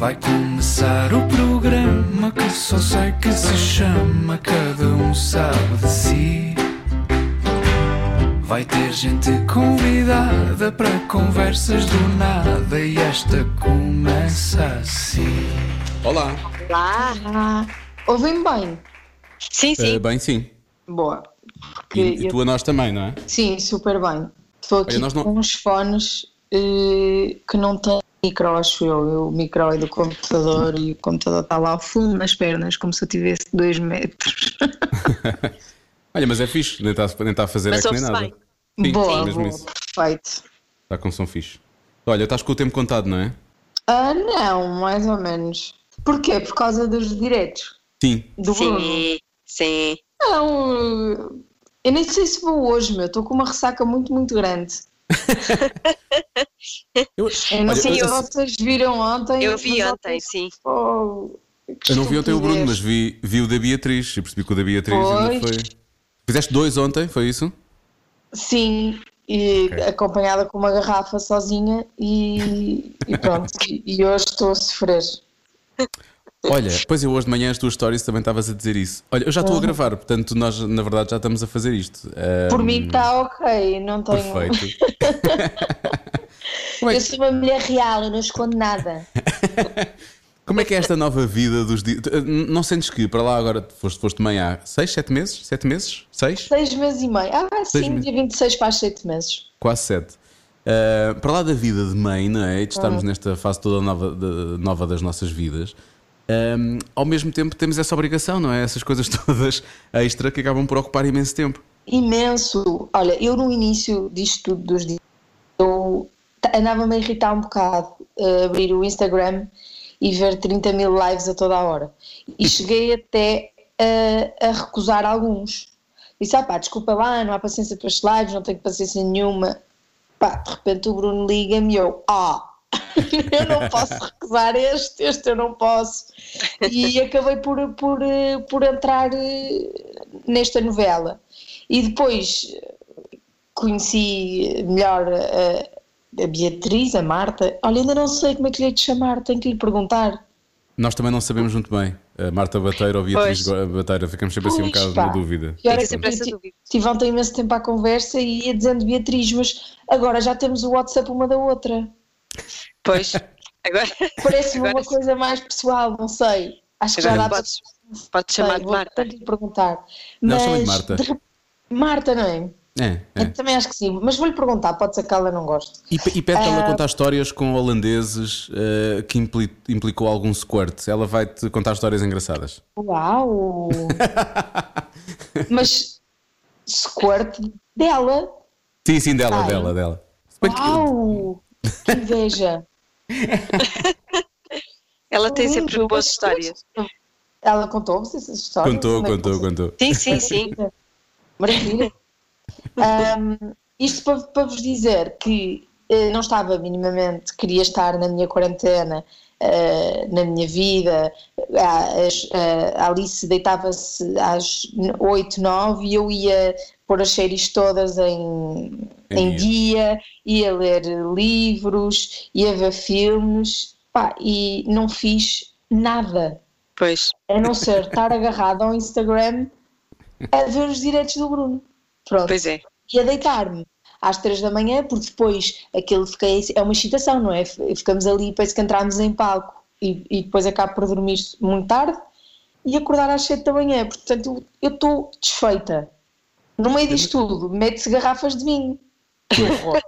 Vai começar o programa que só sei que se chama Cada um sabe de si. Vai ter gente convidada para conversas do nada e esta começa assim. Olá. Lá. Ah, ouvem bem? Sim, sim. Eh, bem, sim. Boa. Porque E, e eu- tu a nós também, não é? Sim, super bem. Estou aqui Olha, nós não- com uns fones eh, que não têm micro, acho eu. O micro é do computador e o computador está lá ao fundo nas pernas, como se eu tivesse dois metros. Olha, mas é fixe, nem está nem tá a fazer Mas eco nem nada. Sim, boa, é mesmo boa, isso. perfeito. Está com som fixe. Olha, estás com o tempo contado, não é? Ah, não, mais ou menos. Porquê? Por causa dos diretos Sim. do Bruno. Sim, sim. Não, eu nem sei se vou hoje, meu. Estou com uma ressaca muito, muito grande. Eu, Eu não sei eu- vocês viram ontem. Eu vi mas ontem, sim. Oh, eu não vi ontem o Bruno, mas vi, vi o da Beatriz. Eu percebi que o da Beatriz ainda Pois. foi. Fizeste dois ontem, foi isso? Sim, e Ok. acompanhada com uma garrafa sozinha e, e pronto. e, e hoje estou a sofrer. Olha, pois eu hoje de manhã as tuas stories também estavas a dizer isso. Olha, eu já estou a gravar, portanto nós na verdade já estamos a fazer isto. Por Ahm, mim está ok, não tenho. Perfeito. É, Eu que, sou uma mulher real, eu não escondo nada. como é que é esta nova vida dos dias? Não sentes que para lá agora foste, foste mãe há 6, 7 meses? 7 meses? 6? Seis meses e meio. Ah, sim, meses. dia 26 faz sete meses. Quase 7. para lá da vida de mãe, não é? E de estarmos nesta fase toda nova, de- nova das nossas vidas. Ahm, ao mesmo tempo temos essa obrigação, não é? Essas coisas todas extra que acabam por ocupar imenso tempo. Imenso. Olha, eu no início disto tudo dos dias, eu andava-me a irritar um bocado abrir o Instagram e ver 30 mil lives a toda a hora. E cheguei até a, a recusar alguns. Disse, ah pá, desculpa lá, não há paciência para estes lives, não tenho paciência nenhuma. Pá, de repente o Bruno liga-me e eu, ah, eu não posso recusar este, este eu não posso. E acabei por, por, por entrar eh, nesta novela. E depois conheci melhor a, a Beatriz, a Marta. Olha, ainda não sei como é que lhe hei de chamar, tenho que lhe perguntar. Nós também não sabemos muito bem. A Marta Bateira ou Beatriz Pois. Bateira, ficamos sempre assim um bocado na dúvida. E olha sempre eu essa ti- dúvida. Tive ontem imenso tempo à conversa e ia dizendo Beatriz, mas agora já temos o WhatsApp uma da outra. Pois. Agora, Parece-me Agora uma coisa mais pessoal, não sei. Acho que já dá podes, podes para. chamar Sei, de vou Marta. lhe perguntar. Não, Mas, chama-lhe Marta. de re- Marta, não é? É, é. Também acho que sim, mas vou-lhe perguntar, pode ser que ela não goste. E, e pede para ela Ah. contar histórias com holandeses eh, que impli- implicou algum squirt. Ela vai-te contar histórias engraçadas. Uau! mas squirt dela. Sim, sim, dela, Ai. dela, dela. Uau! Que inveja! Ela tem sempre boas histórias. Ela contou-vos essas histórias? Contou, é contou, você- contou. Sim, sim, sim. Maravilha. Ahm, isto para, para vos dizer que eh, não estava minimamente, queria estar na minha quarentena, eh, na minha vida. A, Alice deitava-se às 8, 9 e eu ia pôr as séries todas em, Em em dia, ia ler livros, ia ver filmes pá, e não fiz nada Pois. a não ser estar agarrado ao Instagram a ver os direitos do Bruno. Pronto. Pois é. E a deitar-me às três da manhã, porque depois aquilo fica, é uma excitação, não é? Ficamos ali, parece que entramos em palco e, e depois acabo por dormir muito tarde e acordar às sete da manhã. Portanto, eu estou desfeita. No meio disto tudo, mete-se garrafas de vinho. Que horror.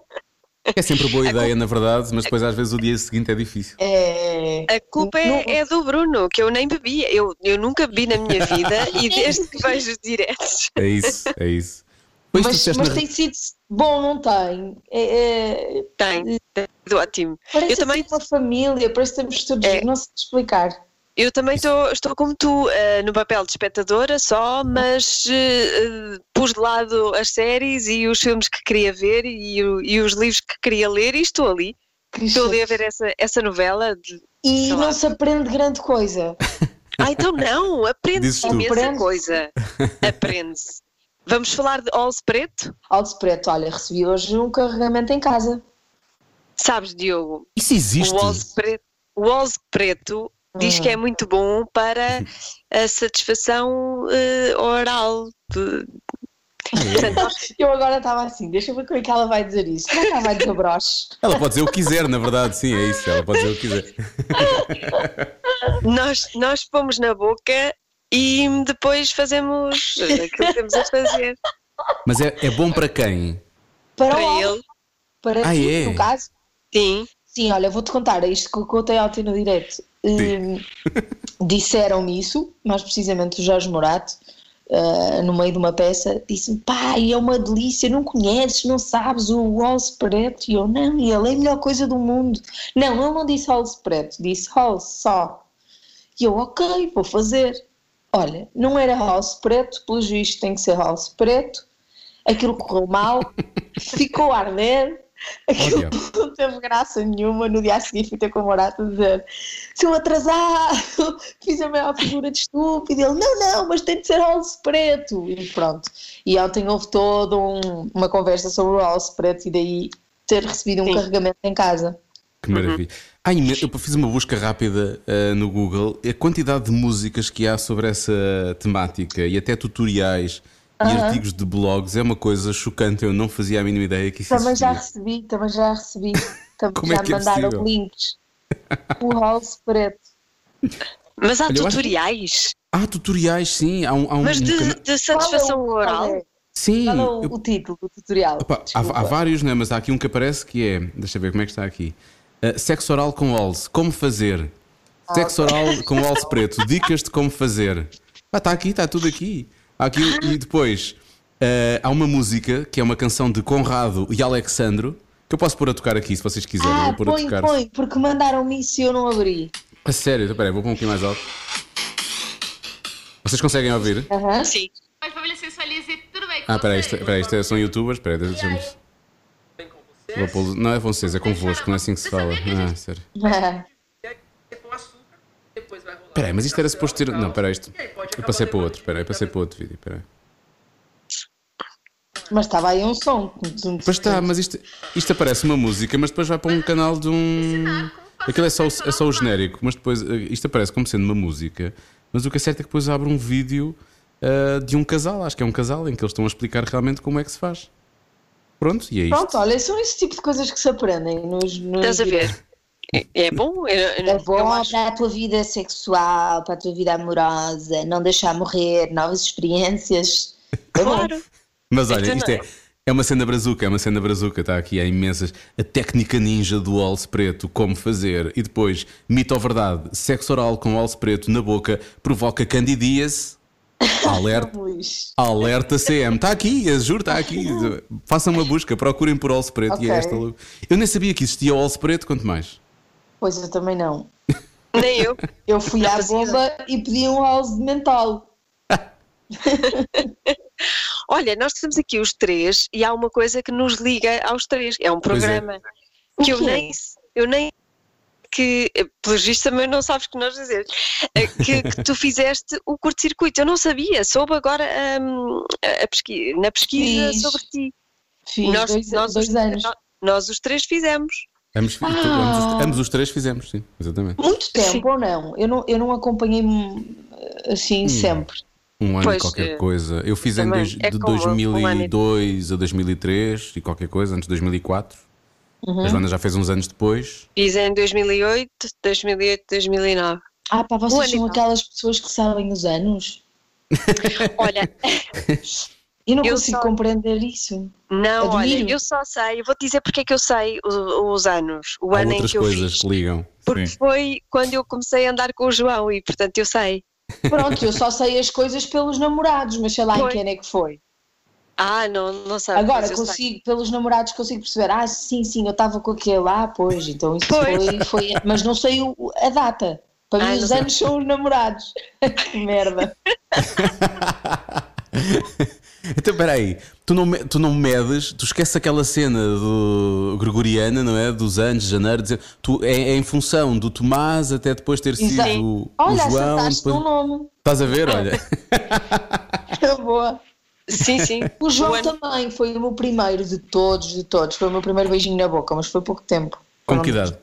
É sempre boa ideia, na verdade, mas depois às vezes o dia seguinte é difícil. É... A culpa é, é do Bruno, que eu nem bebi. Eu, eu nunca bebi na minha vida e desde que vejo os diretos. É isso, é isso. Pois Mas, mas na- tem sido bom, não tem? É, é, Tem, tem sido ótimo. Parece Eu também- assim uma família, parece que estamos todos, É. não sei explicar. Eu também estou, estou como tu, eh, no papel de espectadora só, mas eh, eh, pus de lado as séries e os filmes que queria ver e, o- e os livros que queria ler e estou ali. Estou ali a ver essa, essa novela. de- E lá. não se aprende grande coisa. Ah, então não, aprende-se imensa coisa. Aprende-se. Vamos falar de Olse Preto? Alto preto, olha, recebi hoje um carregamento em casa. Sabes, Diogo, Isso existe? o Olse Preto. o preto diz que é muito bom para a satisfação eh, oral. de- Portanto, Eu agora estava assim, deixa eu ver como é que ela vai dizer isso. Como é que ela vai dizer broche? Ela pode dizer o que quiser, na verdade, sim, é isso. Ela pode dizer o que quiser. nós, nós pomos na boca e depois fazemos aquilo que temos a fazer Mas é, é bom para quem? Para, para ele. para Ah, ti, é? no caso. Sim, Sim, olha, vou-te contar isto que eu contei ontem no direto. Hum, Disseram-me isso, mais precisamente o Jorge Morato, ah, no meio de uma peça, disse-me: pai, é uma delícia, não conheces, não sabes o Halls Preto? E eu: não, e ele é a melhor coisa do mundo. Não, ele não disse Halls Preto, disse Halls só. E eu: ok, vou fazer. Olha, não era Halls Preto, pelo juiz tem que ser Halls Preto. Aquilo correu mal, ficou a arder. Aquilo Olha. não teve graça nenhuma. No dia a seguir fui ter com o Morato a dizer: seu atrasado, fiz a maior figura de estúpido. Ele: não, não, mas tem de ser Halls Preto. E pronto. E ontem houve toda um- uma conversa sobre o Halls Preto e daí ter recebido um Sim. carregamento em casa. Que maravilha. Ah, imen- eu fiz uma busca rápida ah, no Google. A quantidade de músicas que há sobre essa temática e até tutoriais e artigos de blogs é uma coisa chocante. Eu não fazia a mínima ideia que isso Também já existia. recebi, também já recebi. Também Como é já que é mandaram possível? links. O Halls Preto. mas há Olha, eu acho- tutoriais, Ah, tutoriais, sim. Há um, há um, mas de, de satisfação Qual é o- oral. é- Sim, Qual é o, eu- o título do tutorial? Opa, há, há vários, né? mas há aqui um que aparece que é. Deixa eu ver como é que está aqui. Uh, sexo oral com Walls. Como fazer? Ah, Sexo oral com Walls preto. Dicas de como fazer. Ah, está aqui, está tudo aqui. Aqui e depois uh, há uma música que é uma canção de Conrado e Alexandro que eu posso pôr a tocar aqui se vocês quiserem. Ah, vou pôr a põe, tocar. põe, porque mandaram-me isso e eu não abri. A sério, então, peraí, vou pôr um pouquinho mais alto. Vocês conseguem ouvir? Aham. Sim. Oi, família Sensualize, tudo bem Ah, peraí, isto, peraí, isto é- são youtubers? Peraí, deixa-me. Não é vocês, é convosco, não é assim que se fala. Ah, sério. com açúcar, depois vai rolar. Peraí, mas isto era suposto ter. Não, peraí, isto. Eu passei para outro, peraí, passei para outro vídeo, peraí. Mas estava aí um som. Pois está, mas isto, isto aparece uma música, mas depois vai para um canal de um. Aquilo é só, o- é só o genérico, mas depois eh, isto aparece como sendo uma música, mas o que é certo é que depois abre um vídeo ah, de um casal, acho que é um casal, em que eles estão a explicar realmente como é que se faz. Pronto, e é isto. Pronto, olha, são esse tipo de coisas que se aprendem nos. nos Estás a ver? É, é bom? Eu, eu- É bom acho- para a tua vida sexual, para a tua vida amorosa, não deixar morrer, novas experiências. É bom. Claro. Mas olha, Então isto é, é uma cena brazuca, é uma cena brazuca, está aqui, há imensas. A técnica ninja do alce preto, como fazer. E depois, mito ou verdade, sexo oral com alce preto na boca provoca candidíase. Alerta, alerta CM. Está aqui, juro, está aqui. Façam uma busca, procurem por alce preto e é esta logo. Eu nem sabia que existia o alce preto, quanto mais. Pois eu também não. Nem eu. Eu fui à bomba e pedi um house de mentol. Olha, nós temos aqui os três e há uma coisa que nos liga aos três. É um é. programa O que eu nem, eu nem que, eh, pelos vistos também não sabes que nós dizer, eh, que, que tu fizeste o curto-circuito. Eu não sabia, soube agora hum, a pesqui- na pesquisa Fiz. sobre ti. Fiz Nós, dois, nós dois os, anos. nó- nós os três fizemos. Ambos, Ah. ambos os- ambos os três fizemos, sim, exatamente. Muito tempo Sim. ou não? Eu não, eu não acompanhei assim sempre. Um ano Pois, e qualquer eh, coisa. Eu fiz em dois- É de como um ano 2002 a 2003 e qualquer coisa, antes de 2004. Uhum. A Joana já fez uns anos depois. Fiz em 2008, 2008, 2009. Ah, pá, vocês são aquelas pessoas que sabem os anos? Olha, Eu não Eu consigo só- compreender isso. não, olha, Admiro. eu só sei, eu vou-te dizer porque é que eu sei o- os anos, o Há ano em que eu coisas fiz. que ligam. Porque Sim. foi quando eu comecei a andar com o João e, portanto, eu sei. Pronto, eu só sei as coisas pelos namorados, mas sei lá Foi. em quem é que foi. Ah, não, não sabe. Agora sei. consigo, pelos namorados consigo perceber, ah, sim, sim, eu estava com aquele lá, pois, então isso Pois. foi, foi, mas não sei o- a data. Para Ah, mim os sei. anos são os namorados. que merda. Então, peraí, tu não, tu não medes, tu esqueces aquela cena do gregoriana, não é? Dos anos, de janeiro, dizer, tu, é, é em função do Tomás até depois ter sido Exato. o, o Olha, João. acertaste depois- no nome. Estás a ver? Olha, Boa. Sim, sim. O João O ano- também foi o meu primeiro de todos, de todos. Foi o meu primeiro beijinho na boca, mas foi pouco tempo. com que idade?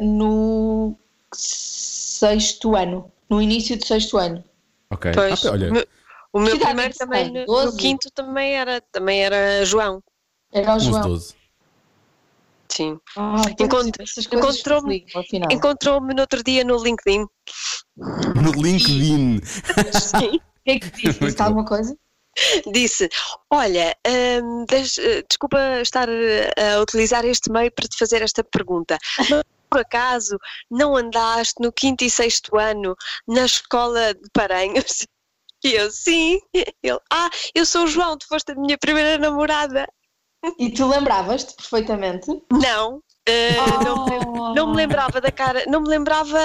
no sexto ano, no início do sexto ano. Ok. Pois, Ah, olha, o meu- primeiro é que também, no, 12? no quinto também era, também era João. Era o uns João. 12. Sim. Ah, Encont- essas coisas encontrou-me-. Encontrou-me no outro dia no LinkedIn. No LinkedIn. Sim. O que é que disse? Muito Disse alguma coisa? Disse: Olha, hum, des- eh, desculpa estar eh, a utilizar este meio para te fazer esta pergunta. Mas, por acaso não andaste no quinto e sexto ano na escola de Paranhos? E eu, sim. Ele, ah, eu sou o João, tu foste a minha primeira namorada. E tu lembravas-te perfeitamente? Não, eh, não, me, Oh. não me lembrava da cara, não me lembrava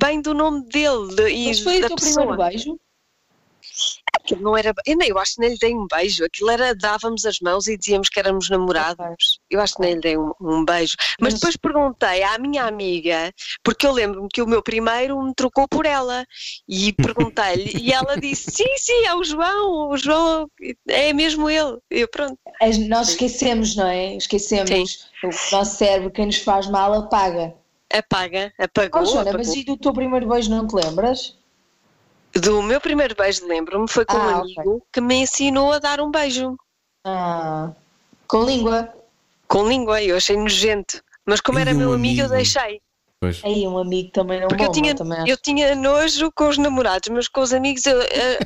bem do nome dele de- e Mas foi da o teu pessoa. primeiro beijo? Aquilo não era. Eu, nem, eu acho que nem lhe dei um beijo. Aquilo era dávamos as mãos e dizíamos que éramos namorados. Eu acho que nem lhe dei um, um beijo. Mas Mas- depois perguntei à minha amiga, porque eu lembro-me que o meu primeiro me trocou por ela. E perguntei-lhe, e ela disse: sim, sim, é o João, o João é mesmo ele. Eu, pronto. Nós esquecemos, não é? Esquecemos. O nosso cérebro, quem nos faz mal, apaga. Apaga, apagou. Oh, Joana, apagou. mas e do teu primeiro beijo não te lembras? Do meu primeiro beijo, lembro-me, foi com um Ah, amigo que me ensinou a dar um beijo Ah, com língua. com língua. Eu achei nojento. Mas como Ai, era um meu amigo, eu amigo. deixei. Pois. Aí um amigo também não Porque eu bomba, tinha, também eu tinha nojo com os namorados, mas com os amigos eu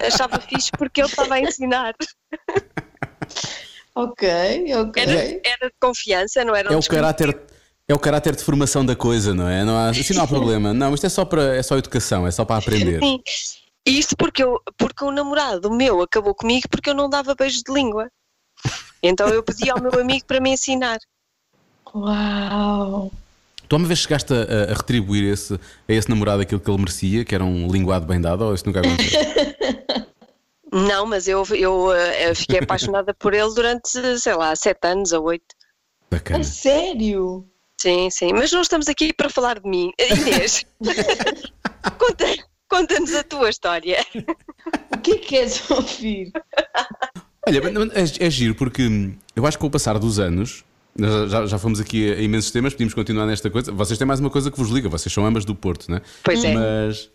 achava fixe porque ele estava a ensinar. Ok, ok. Era, era de confiança, não era um É o caráter. É o caráter de formação da coisa, não é? Não há, assim não há problema. Não, isto é só para é só educação, é só para aprender. Sim. Isto porque, eu, porque o namorado meu acabou comigo porque eu não dava beijos de língua. Então eu pedi ao meu amigo para me ensinar. Uau! Tu uma vez chegaste a, a retribuir esse, a esse namorado aquilo que ele merecia, que era um linguado bem dado, ou isso nunca aconteceu? Não, mas eu, eu eh, fiquei apaixonada por ele durante, sei lá, sete anos ou oito. Bacana. A sério? Sim, sim. Mas não estamos aqui para falar de mim. Inês, conta- conta-nos a tua história. O que é que queres ouvir? Olha, é, é giro porque eu acho que com o passar dos anos, nós já, já, já fomos aqui a, imensos temas, podíamos continuar nesta coisa. Vocês têm mais uma coisa que vos liga, vocês são ambas do Porto, não é? Pois é. Mas,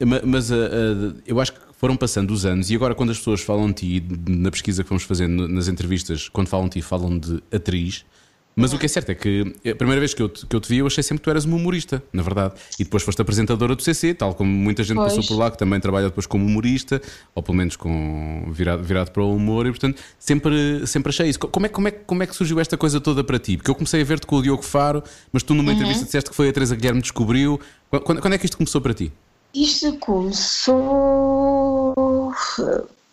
ma- mas ah, ah, eu acho que foram passando os anos e agora quando as pessoas falam de ti, na pesquisa que fomos fazendo nas entrevistas, quando falam de ti, falam de atriz. Mas o que é certo é que a primeira vez que eu, te, que eu te vi, eu achei sempre que tu eras uma humorista, na verdade. E depois foste apresentadora do CC, tal como muita gente Pois. passou por lá que também trabalha depois como humorista, ou pelo menos com, virado, virado para o humor, e portanto sempre, sempre achei isso. Como é, como, é, como é que surgiu esta coisa toda para ti? Porque eu comecei a ver-te com o Diogo Faro, mas tu numa entrevista disseste que foi a Teresa Guilherme que descobriu. Quando, quando é que isto começou para ti? Isto começou.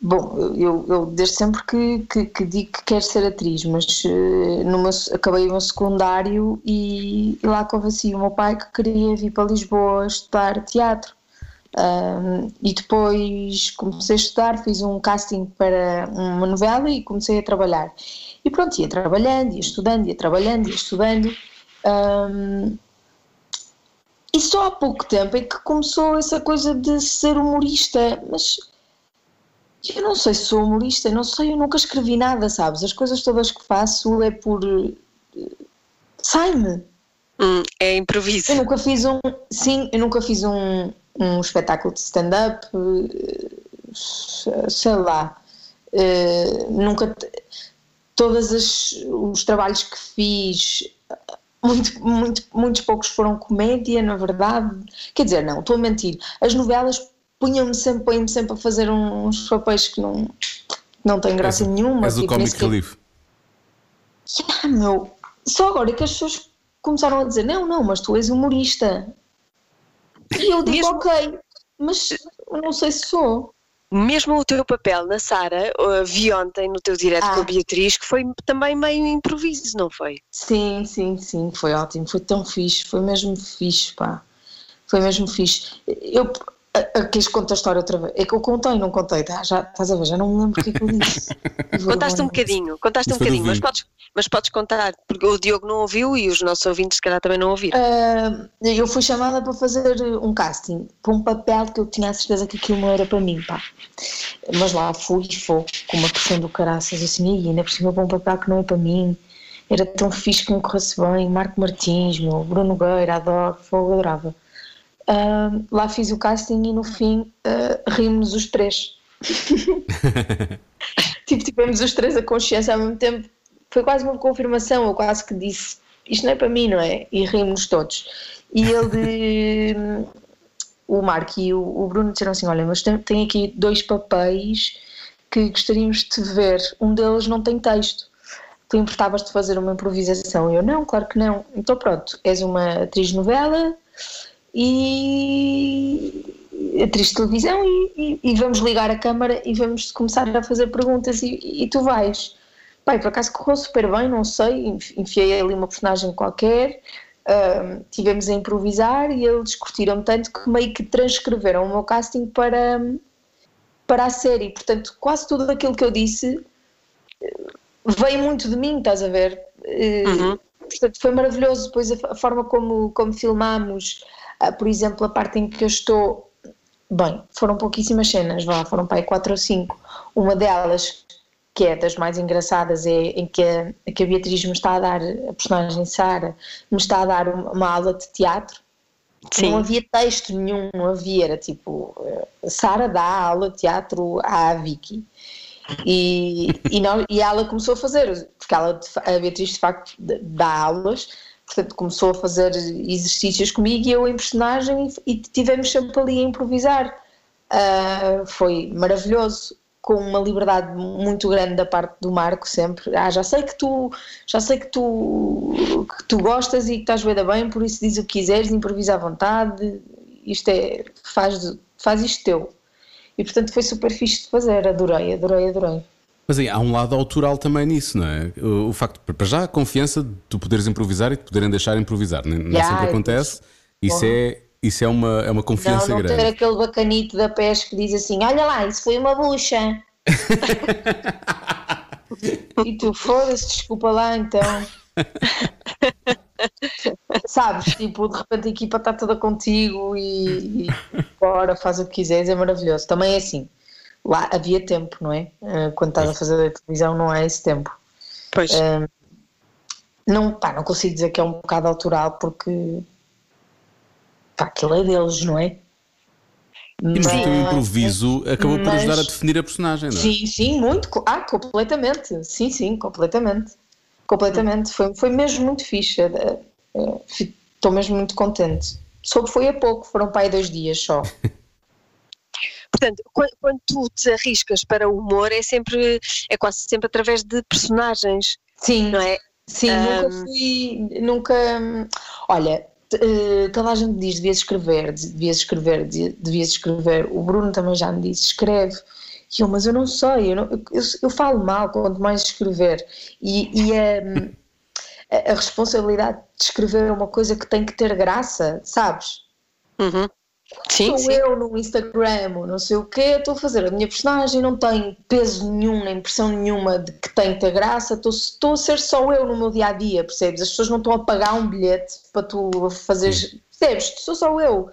Bom, eu, eu desde sempre que, que, que digo que quero ser atriz, mas eh, meu, acabei meu secundário e, e lá convenci o meu pai que queria vir para Lisboa estudar teatro. E depois comecei a estudar, fiz um casting para uma novela e comecei a trabalhar. E pronto, ia trabalhando, ia estudando, ia trabalhando, ia estudando. Ahm, e só há pouco tempo é que começou essa coisa de ser humorista, mas eu não sei se sou humorista, não sei, eu nunca escrevi nada, sabes? As coisas todas que faço é por. eh, sai-me. Hum, é improviso. Eu nunca fiz um. Sim, eu nunca fiz um, um espetáculo de stand-up, eh, sei lá. eh, nunca. Todos os trabalhos que fiz, muito, muito, muitos poucos foram comédia, na verdade. Quer dizer, não, estou a mentir. As novelas punham-me sempre, põem-me sempre a fazer uns papéis que não, não têm graça És- nenhuma. És o tipo, Comic Relief. ah, meu, só agora é que as pessoas começaram a dizer: não, não, mas tu és humorista. E eu digo: Mesmo- ok, mas não sei se sou. Mesmo o teu papel na Sara, vi ontem no teu direto Ah. com a Beatriz, que foi também meio improviso, não foi? Sim, sim, sim, foi ótimo, foi tão fixe, foi mesmo fixe, pá. Foi mesmo fixe. Eu. Queres contar a história outra vez? É que eu contei, não contei, tá? já, estás a ver, já não me lembro o que é que eu disse. Contaste um bocadinho, contaste Isso um bocadinho, mas podes, mas podes contar, porque o Diogo não ouviu e os nossos ouvintes, se calhar, também não ouviram. Ah, eu fui chamada para fazer um casting para um papel que eu tinha a certeza que aquilo não era para mim, pá. Mas lá fui e fui com uma pressão do caraças, assim, aí, ainda por cima para um papel que não é para mim. era tão fixe que me corresse bem. Marco Martins, meu, Bruno Gueira, adoro, fogo, adorava. Lá fiz o casting e no fim uh, rimos os três. tipo, tivemos os três a consciência ao mesmo tempo. Foi quase uma confirmação, eu quase que disse isto não é para mim, não é? E rimos todos. E ele, o Marco e o, Bruno disseram assim: Olha, mas tem, tem aqui dois papéis que gostaríamos de te ver. Um deles não tem texto. Tu importavas de fazer uma improvisação? Eu, não, claro que não. Então pronto, és uma atriz novela e atriz de televisão e, e, e, vamos ligar a câmara e vamos começar a fazer perguntas e, e tu vais. Pai, por acaso correu super bem, não sei, enfiei ali uma personagem qualquer, uh, tivemos a improvisar e eles curtiram tanto que meio que transcreveram o meu casting para, para a série. Portanto, quase tudo aquilo que eu disse veio muito de mim, estás a ver? Uh, uhum. Portanto, foi maravilhoso. Depois a, a forma como, como filmámos, por exemplo, a parte em que eu estou. Bem, foram pouquíssimas cenas, vá, foram para aí quatro ou cinco. Uma delas que é das mais engraçadas, é em que a, que a Beatriz me está a dar, a personagem Sara, me está a dar uma, aula de teatro. Sim. Não havia texto nenhum, não havia, era tipo, eh, Sara dá aula de teatro à Vicky. E, e, não, e ela começou a fazer, porque ela, a Beatriz de facto dá aulas, portanto começou a fazer exercícios comigo e eu em personagem e, tivemos sempre ali a improvisar. Uh, foi maravilhoso com uma liberdade muito grande da parte do Marco sempre. Ah, já sei que tu, já sei que tu, que tu gostas e que estás bem, bem, por isso diz o que quiseres, improvisa à vontade. Isto é, faz, faz isto teu. E portanto foi super fixe de fazer, adorei, adorei, adorei. Mas aí há um lado autoral também nisso, não é? O, o facto, para já, a confiança de tu poderes improvisar e de poderem deixar improvisar. Nem, yeah, sempre acontece. Isso é isso é uma, é uma confiança não, não grande. ter aquele bacanito da pesca que diz assim: Olha lá, isso foi uma bucha. e tu, foda-se, desculpa lá então. Sabes, tipo, de repente a equipa está toda contigo e, e bora, faz o que quiseres, é maravilhoso. Também é assim, lá havia tempo, não é? Eh, quando estás a fazer a televisão, não há esse tempo. Pois. Um, não, pá, não consigo dizer que é um bocado autoral porque pá, aquilo é deles, não é? E mas o teu improviso acabou mas, por ajudar a definir a personagem, não é? Sim, sim, muito. Ah, completamente. Sim, sim, completamente. Completamente. Foi, foi mesmo muito fixe. Eh, eh, estou mesmo muito contente. Soube foi há pouco, foram para aí dois dias só. Portanto, quando, tu te arriscas para o humor, é sempre, é quase sempre através de personagens. Sim, não é? Sim, um... nunca fui, nunca. Olha, eh, toda a gente diz devias escrever, devias escrever, devias escrever. O Bruno também já me disse, escreve. E eu, mas eu não sei, eu, não, eu, eu falo mal quanto mais escrever. E, e a, a, responsabilidade de escrever é uma coisa que tem que ter graça, sabes? Uhum. Sim, sou sim. eu no Instagram, não sei o quê, estou a fazer a minha personagem, não tem peso nenhum, nem pressão nenhuma de que tem que ter graça, estou, estou a ser só eu no meu dia a dia, percebes? As pessoas não estão a pagar um bilhete para tu fazeres, percebes? Sou só eu.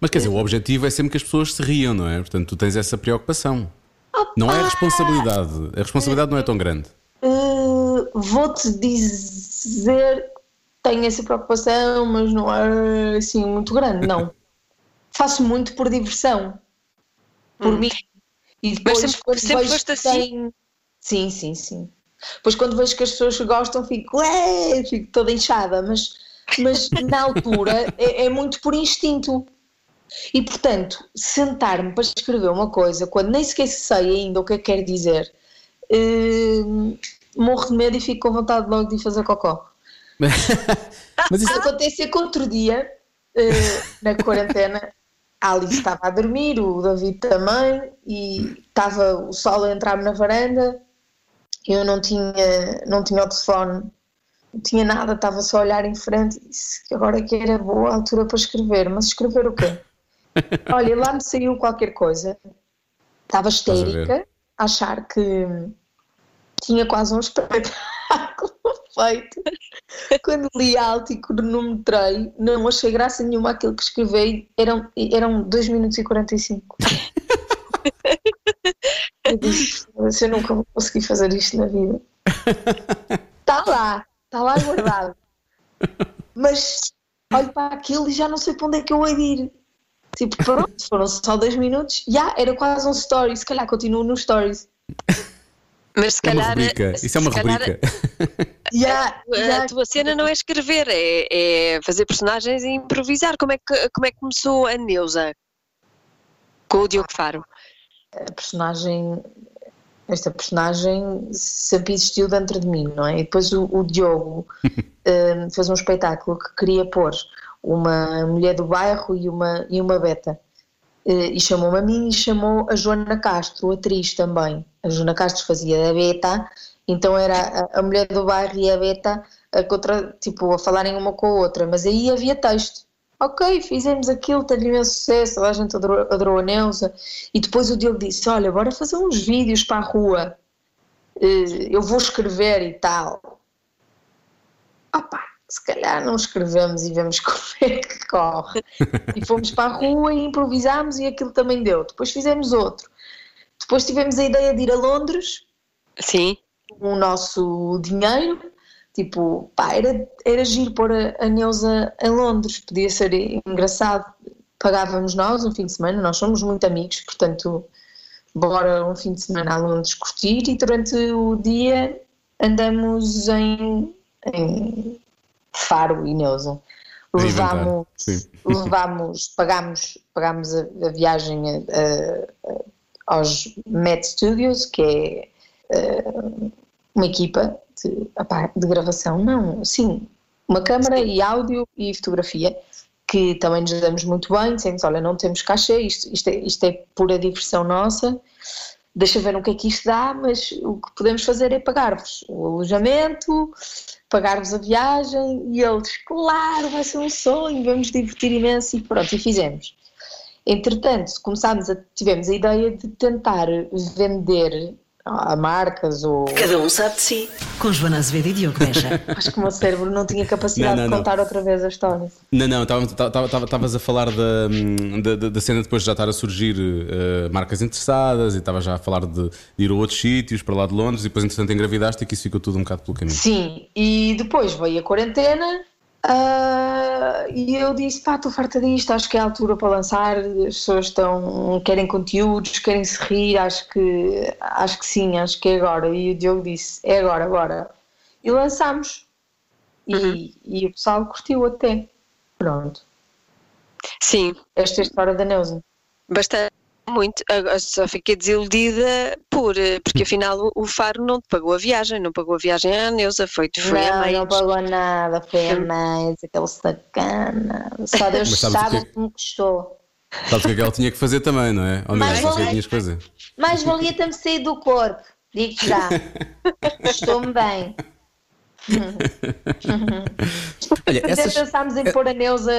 Mas quer dizer, o objetivo é sempre que as pessoas se riam, não é? Portanto, tu tens essa preocupação. Opa! Não é a responsabilidade, a responsabilidade não é tão grande. Uh, Vou-te dizer, tenho essa preocupação, mas não é assim muito grande, não. Faço muito por diversão, por hum. mim. E depois, Mas sempre, quando sempre vejo que assim? tem... Sim, sim, sim. Depois, quando vejo que as pessoas gostam, fico, é, fico toda inchada, mas, mas na altura é, é muito por instinto. E portanto, sentar-me para escrever uma coisa quando nem sequer sei ainda o que é que quer dizer, uh, morro de medo e fico com vontade logo de ir fazer cocó. Mas isso aconteceu que outro dia, uh, na quarentena, a Alice estava a dormir, o David também, e estava o sol a entrar-me na varanda, eu não tinha, não tinha o telefone, não tinha nada, estava só a olhar em frente e disse que agora que era boa altura para escrever, mas escrever o quê? Olha, lá me saiu qualquer coisa, estava histérica, a achar que tinha quase um espetáculo feito. Quando li alto e cronometrei, não achei graça nenhuma aquilo que escrevi. Eram, eram 2 minutos e 45. eu disse, eu nunca vou conseguir fazer isto na vida. Está lá, está lá guardado. Mas olho para aquilo e já não sei para onde é que eu hei ir. Tipo, pronto, foram só dois minutos. Já, era quase um story. Se calhar continuo no stories. Mas se É uma calhar. rubrica. se Isso é uma calhar rubrica. Já, A já, tua cena não é escrever, é, é fazer personagens e improvisar. Como é, que, como é que começou a Neuza? Com o Diogo Faro. a personagem, esta personagem sempre existiu dentro de mim, não é? E depois o, o Diogo eh, fez um espetáculo que queria pôr uma mulher do bairro e uma, e uma beta. Eh, e chamou-me a mim e chamou a Joana Castro, atriz também. A Joana Castro fazia a beta, então era a, a mulher do bairro e a beta a, contra, tipo, a falarem uma com a outra, mas aí havia texto. Ok, fizemos aquilo, teve imenso sucesso, a gente adorou, adorou a Neuza. E depois o Diogo disse: Olha, bora fazer uns vídeos para a rua, Eh, eu vou escrever e tal. Opa, se calhar não escrevemos e vemos como é que corre. E fomos para a rua e improvisámos e aquilo também deu. Depois fizemos outro. Depois tivemos a ideia de ir a Londres Sim. o nosso dinheiro. Tipo, pá, era, era giro pôr a, a Neuza em Londres, podia ser engraçado. Pagávamos nós um fim de semana, nós somos muito amigos, portanto, bora um fim de semana a Londres curtir e durante o dia andamos em, em Faro e Neuza. Levámos, levámos pagámos, pagámos a, a viagem a- a- aos Met Studios, que é uma equipa de, opá, de gravação, não, sim, uma câmara e áudio e fotografia, que também nos damos muito bem, dizemos, olha, não temos cachê, isto, isto, é, isto é pura diversão nossa, deixa ver o que é que isto dá, mas o que podemos fazer é pagar-vos o alojamento, pagar-vos a viagem, e eles, claro, vai ser um sonho, vamos divertir imenso, e pronto, e fizemos. Entretanto, começámos a, tivemos a ideia de tentar vender a marcas ou Cada um sabe de si. Com Joana Azevedo e Diogo Beja. acho que o meu cérebro não tinha capacidade Não, não, de não. contar outra vez a história. Não, não, estavas a falar da, hum, da, da- da cena depois de já estar a surgir eh, marcas interessadas e estava já a falar de, de ir a outros sítios, para lá de Londres, e depois, entretanto, engravidaste e que isso ficou tudo um bocado pelo caminho. Sim, e depois veio a quarentena ah, e eu disse, pá, estou farta disto, acho que é a altura para lançar, as pessoas estão, querem conteúdos, querem se rir, acho que, acho que sim, acho que é agora. E o Diogo disse, é agora, agora. E lançámos. E, e o pessoal curtiu até. Pronto. Sim, Esta é a história da Neuza. bastante. Muito, só fiquei desiludida por, eh, porque afinal o- Faro não te pagou a viagem, não pagou a viagem à Neuza, foi, foi a não, mãe. não pagou nada, foi a mãe, aquele sacana. Só Deus Mas sabes o sabe que o que me custou. Sabes o que é que ela tinha que fazer também, não é? Oh, não, Mas sabes o que é que vale- tinhas que fazer? Mais valia ter-me saído do corpo, digo já. Estou-me bem. Olha, Até essas, pensámos em pôr a Neuza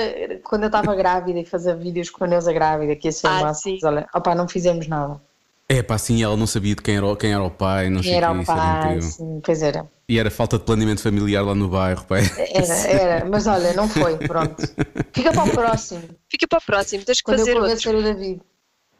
quando eu estava grávida e fazer vídeos com a Neuza grávida, que ia ser Ah, uma sim. mas olha, opá, não fizemos nada. é pá, assim, ela não sabia de quem era, o- quem era o pai, não sei E era o era pai, incrível. sim, pois era. E era falta de planeamento familiar lá no bairro, pai. Era, era, mas olha, não foi, pronto. Fica para o próximo, Fica para o próximo, tens que quando fazer eu outro. o David.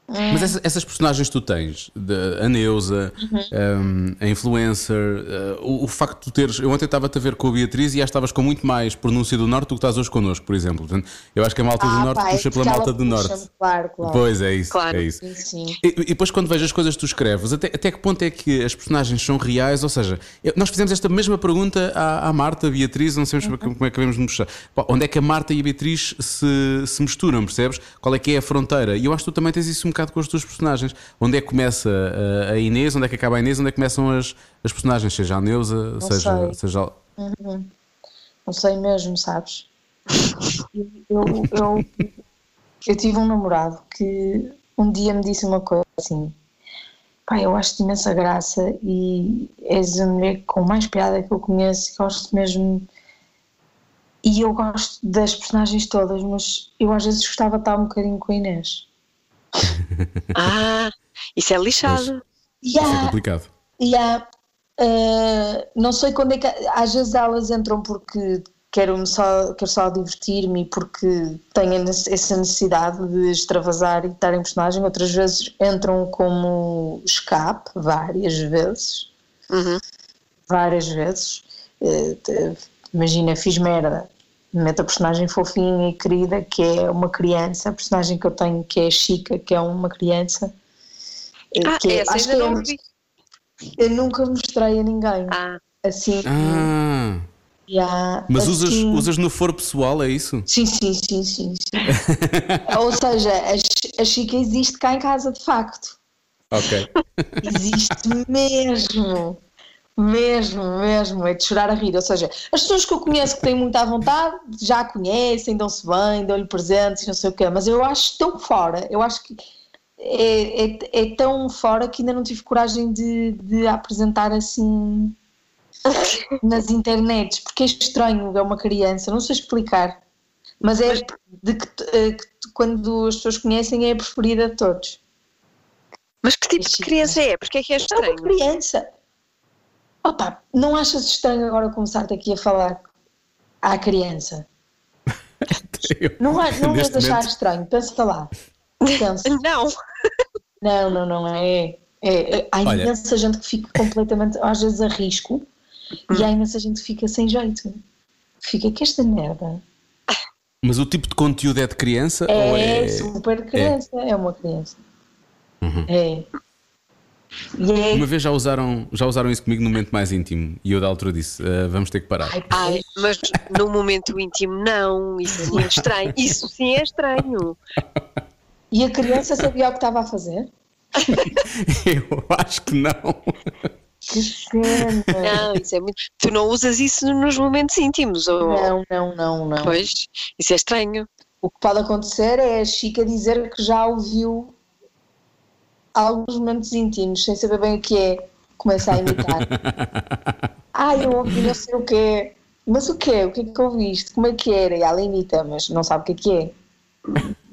Mas essas, essas personagens que tu tens, de- a Neuza, um, a influencer, uh, o, o facto de tu teres. Eu ontem estava-te a ver com a Beatriz e já estavas com muito mais pronúncia do Norte do que estás hoje connosco, por exemplo. Portanto, eu acho que a malta do Ah, Norte pá, é puxa pela porque malta do Norte. Claro, claro. Pois é isso, Claro. é isso. Sim, sim. E, e depois, quando vejo as coisas que tu escreves, até, até que ponto é que as personagens são reais? Ou seja, eu- nós fizemos esta mesma pergunta à, à Marta, à Beatriz, não sabemos como é que devemos mostrar. Pá, Onde é que a Marta e a Beatriz se, se misturam, percebes? Qual é que é a fronteira? E eu acho que tu também tens isso um bocado com as tuas personagens. Onde é que começa a, Inês, onde é que acaba a Inês, onde é que começam as, as personagens, seja a Neuza, seja, sei. seja. a- Não sei mesmo, sabes? Eu, eu, eu tive um namorado que um dia me disse uma coisa assim: pá, eu acho-te imensa graça e és a mulher com mais piada que eu conheço, gosto mesmo. E eu gosto das personagens todas, mas eu às vezes gostava de estar um bocadinho com a Inês. Ah, isso é lixado. Isso é Yeah, complicado. Yeah. Uh, não sei quando é que. Às vezes elas entram porque quero, só, quero só divertir-me e porque tenho essa necessidade de extravasar e estar em personagem. Outras vezes entram como escape, várias vezes. Uhum. Várias vezes. te- imagina, fiz merda, meto a personagem fofinha e querida, que é uma criança, a personagem que eu tenho, que é a Chica, que é uma criança. eh, Ah, que é- essa acho ainda que não é- vi. eu nunca mostrei a ninguém. Ah, Assim, Ah, já, mas usas, assim- usas no foro pessoal, é isso? Sim, sim, sim, sim. sim. Ou seja, a, a Chica existe cá em casa de facto. Ok. Existe mesmo. Mesmo, mesmo. É de chorar a rir. Ou seja, as pessoas que eu conheço que têm muita vontade já a conhecem, dão-se bem, dão-lhe presentes, não sei o quê. Mas eu acho tão fora. Eu acho que é, é, é tão fora que ainda não tive coragem de, de apresentar assim nas internets. Porque é estranho. É uma criança. Não sei explicar. Mas é de que, eh, que quando as pessoas conhecem é a preferida de todos. mas que tipo de Chica. criança é? Porque é que é É uma estranho? criança. Opa, não achas estranho agora começar-te aqui a falar à criança? Eu- Não, há- não vais achar momento- estranho, pensa lá. Pensa. Não, Não, não, não é. é, é há Olha. imensa gente que fica completamente, às vezes, a risco e há imensa gente que fica sem jeito. Fica que esta merda Mas o tipo de conteúdo é de criança ou é, é. super criança, é, uma criança. É. É. Uma vez já usaram, já usaram isso comigo no momento mais íntimo e eu da altura disse: "Ah, vamos ter que parar. Ai, Ai, mas no momento íntimo, não. Isso sim é estranho. Isso sim é estranho. E a criança sabia o que estava a fazer? Eu acho que não. Que cena! Não, isso é muito. Tu não usas isso nos momentos íntimos. Ou... Não, não, não, não. Pois, isso é estranho. O que pode acontecer é a Chica dizer que já ouviu alguns momentos íntimos, sem saber bem o que é. Começa a imitar. ah, eu ouvi não sei o quê. Mas o quê? O que é que ouviste? Como é que era? E ela imita, mas não sabe o que é que é.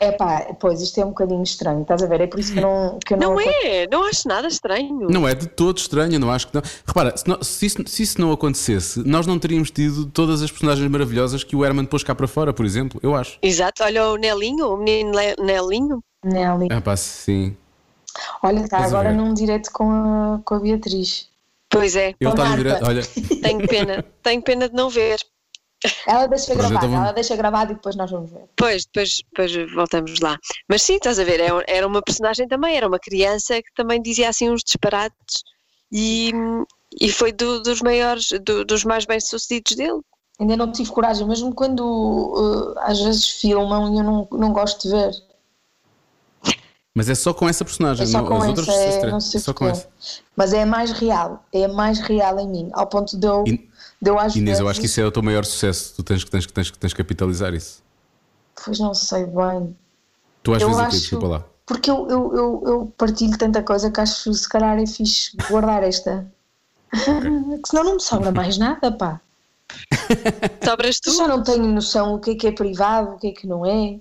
É pá, pois isto é um bocadinho estranho, estás a ver? É por isso que eu não. Que eu não, Não é, não acho nada estranho. Não é de todo estranho, não acho que não. Repara, se, não- se isso, se isso não acontecesse, nós não teríamos tido todas as personagens maravilhosas que o Herman pôs cá para fora, por exemplo, eu acho. Exato, olha o Nelinho, o menino Nelinho. Nelly. Ah, pá, sim. Olha, está Estás agora num direto com a, com a Beatriz. Pois é, Ele está no direto. Olha, tenho pena, tenho pena de não ver. Ela deixa Pronto, gravado, ela deixa gravado e depois nós vamos ver. Pois, depois, depois voltamos lá. Mas sim, estás a ver, é- era uma personagem também, era uma criança que também dizia assim uns disparates e, e foi do- dos maiores, do- dos mais bem-sucedidos dele. Ainda não tive coragem, mesmo quando uh, às vezes filmam e eu não, não gosto de ver. Mas é só com essa personagem, É só não, com as essa, outras é, não sei é só com essa. Mas é a mais real, é a mais real em mim, ao ponto de eu, In- de eu às Inês, eu acho que isso é o teu maior sucesso. Tu tens que tens, que- tens, que- tens que capitalizar isso. Pois não sei bem. Tu às Eu vezes acho- Desculpa lá. Porque eu, eu, eu, eu partilho tanta coisa que acho que se calhar é fixe guardar esta. que senão não me sobra mais nada, pá. Sobras tu? Eu já não tenho noção o que é que é privado, o que é que não é.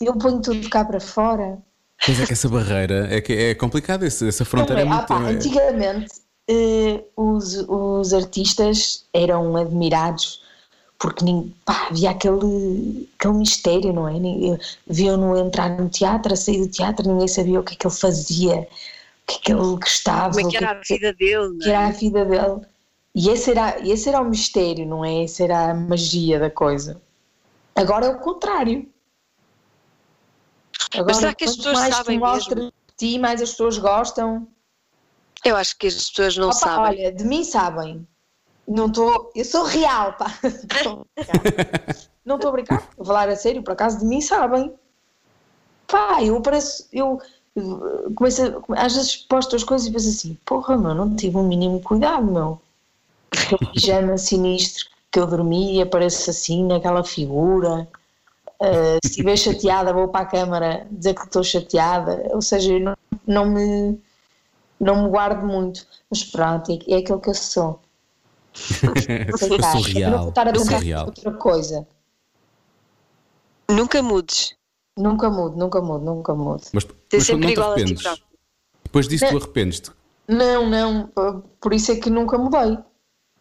Eu ponho tudo cá para fora. Pois é que essa barreira é, que é complicada, essa, essa fronteira é, é? Ah, muito. pá, é- antigamente eh, os, os artistas eram admirados porque pá, havia aquele, aquele mistério, não é? Nin- Viam-no entrar no teatro, a sair do teatro, ninguém sabia o que é que ele fazia, o que é que ele gostava, Como é o que que, era é a que- vida dele? não que era é? a vida dele. E esse era, esse era o mistério, não é? Esse era a magia da coisa. Agora é o contrário. Agora, será que as pessoas mais sabem tu mostras de ti, mais as pessoas gostam. Eu acho que as pessoas não Opa, sabem. Olha, de mim sabem. Não estou. Eu sou real, pá. Não estou a brincar. Vou falar a sério, por acaso de mim sabem. Pá, eu pareço. Eu uh, começo a, às vezes posto as coisas e penso assim: porra, meu, não tive um mínimo cuidado, meu. Aquele pijama sinistro que eu dormi e apareço assim naquela figura. Uh, se estiver chateada, vou para a câmara dizer que estou chateada. Ou seja, eu não, não me não me guardo muito, mas pronto, é, é aquilo que eu sou. eu sou Eu não vou real. estar a Eu pensar real. outra coisa. Nunca mudes. Nunca mudo, nunca mudo, nunca mudo. Mas, Ser mas sempre não te igual a ti próprio. Depois disso, É. tu arrependes-te. Não, não, por isso é que nunca mudei.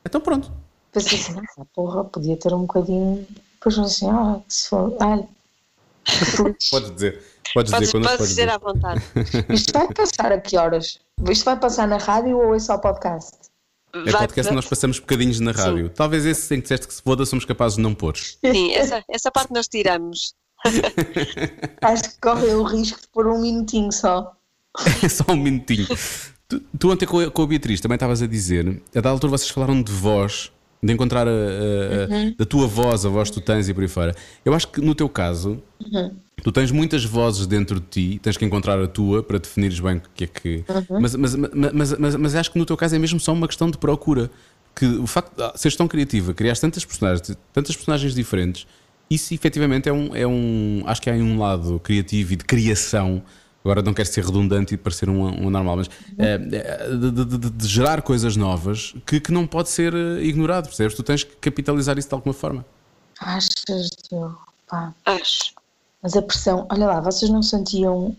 Então pronto. Pensei assim, ah, porra, podia ter um bocadinho. Depois assim, ah, que se for. Olha, Podes dizer. Podes, Podes, dizer quando podes dizer dizer. à vontade. isto vai passar a que horas? Isto vai passar na rádio ou é só podcast? É vai- podcast que nós passamos bocadinhos na rádio. Talvez esse em que disseste que se foda somos capazes de não pôr. Sim, essa, essa parte nós tiramos. Acho que correm o risco de pôr um minutinho só. É só um minutinho. Tu, tu ontem com a, com a Beatriz também estavas a dizer, a da altura vocês falaram de voz, de encontrar a, a- a- da tua voz, a voz que tu tens e por aí fora. Eu acho que no teu caso, tu tens muitas vozes dentro de ti, tens que encontrar a tua para definires bem o que é que. Mas, mas, mas, mas, mas, mas acho que no teu caso é mesmo só uma questão de procura. Que o facto de seres tão criativa, criares tantas personagens, tantas personagens diferentes, isso efetivamente é um, é um. Acho que há um lado criativo e de criação. Agora não quero ser redundante e parecer um, um normal, mas é, é, de, de- de- de gerar coisas novas que, que não pode ser eh, ignorado, percebes? Tu tens que capitalizar isso de alguma forma. Achas, Diogo? Pá. Acho. Mas a pressão, olha lá, vocês não sentiam,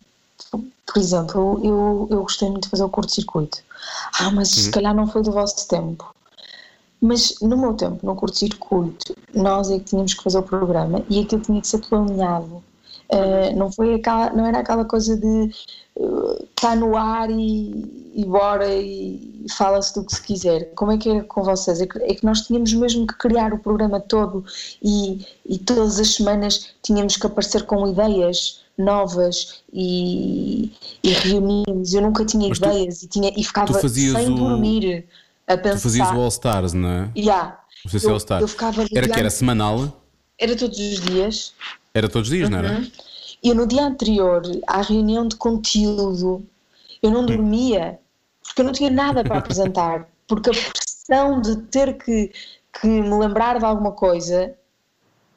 por exemplo, eu, eu gostei muito de fazer o curto-circuito. Ah, mas se calhar não foi do vosso tempo. Mas no meu tempo, no curto-circuito, nós é que tínhamos que fazer o programa e aquilo tinha que ser planeado. Uh, não, foi aquela, não era aquela coisa de está no ar e, e bora e fala-se do que se quiser. Como é que era com vocês? É que, é que nós tínhamos mesmo que criar o programa todo e, e todas as semanas tínhamos que aparecer com ideias novas e, e reunimos. Eu nunca tinha Mas tu- ideias e, tinha, e ficava tu sem o- dormir a pensar. Tu fazias o All Stars, não é? Yeah. Não sei se é Eu- All Stars. Era que era semanal, Era todos os dias. Era todos os dias, não era? E eu no dia anterior à reunião de conteúdo, eu não dormia, porque eu não tinha nada para apresentar, porque a pressão de ter que, que me lembrar de alguma coisa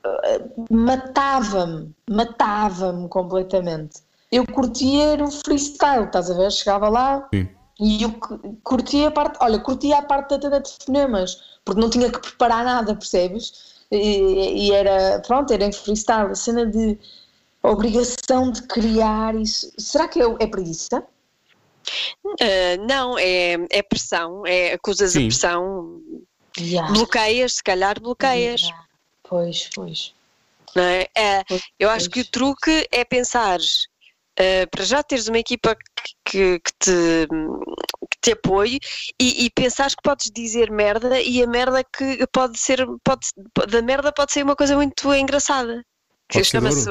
eh, matava-me, matava-me completamente. Eu curtia o freestyle, estás a ver? Chegava lá Sim. e eu cu- curtia a parte, olha, curtia a parte da tenda de fonemas, porque não tinha que preparar nada, percebes? E, e era, pronto, era em freestyle, a cena de obrigação de criar isso. Será que é, é preguiça? Ah, não, é, é pressão, é, acusas Sim. a pressão, Yeah. bloqueias, se calhar bloqueias. Yeah. Pois, pois. não é? É, Pois, eu acho que o pois. truque é pensar eh, para já teres uma equipa que, que- que te, te apoie e, e pensares que podes dizer merda e a merda que pode ser pode, da merda pode ser uma coisa muito engraçada. Que chama-se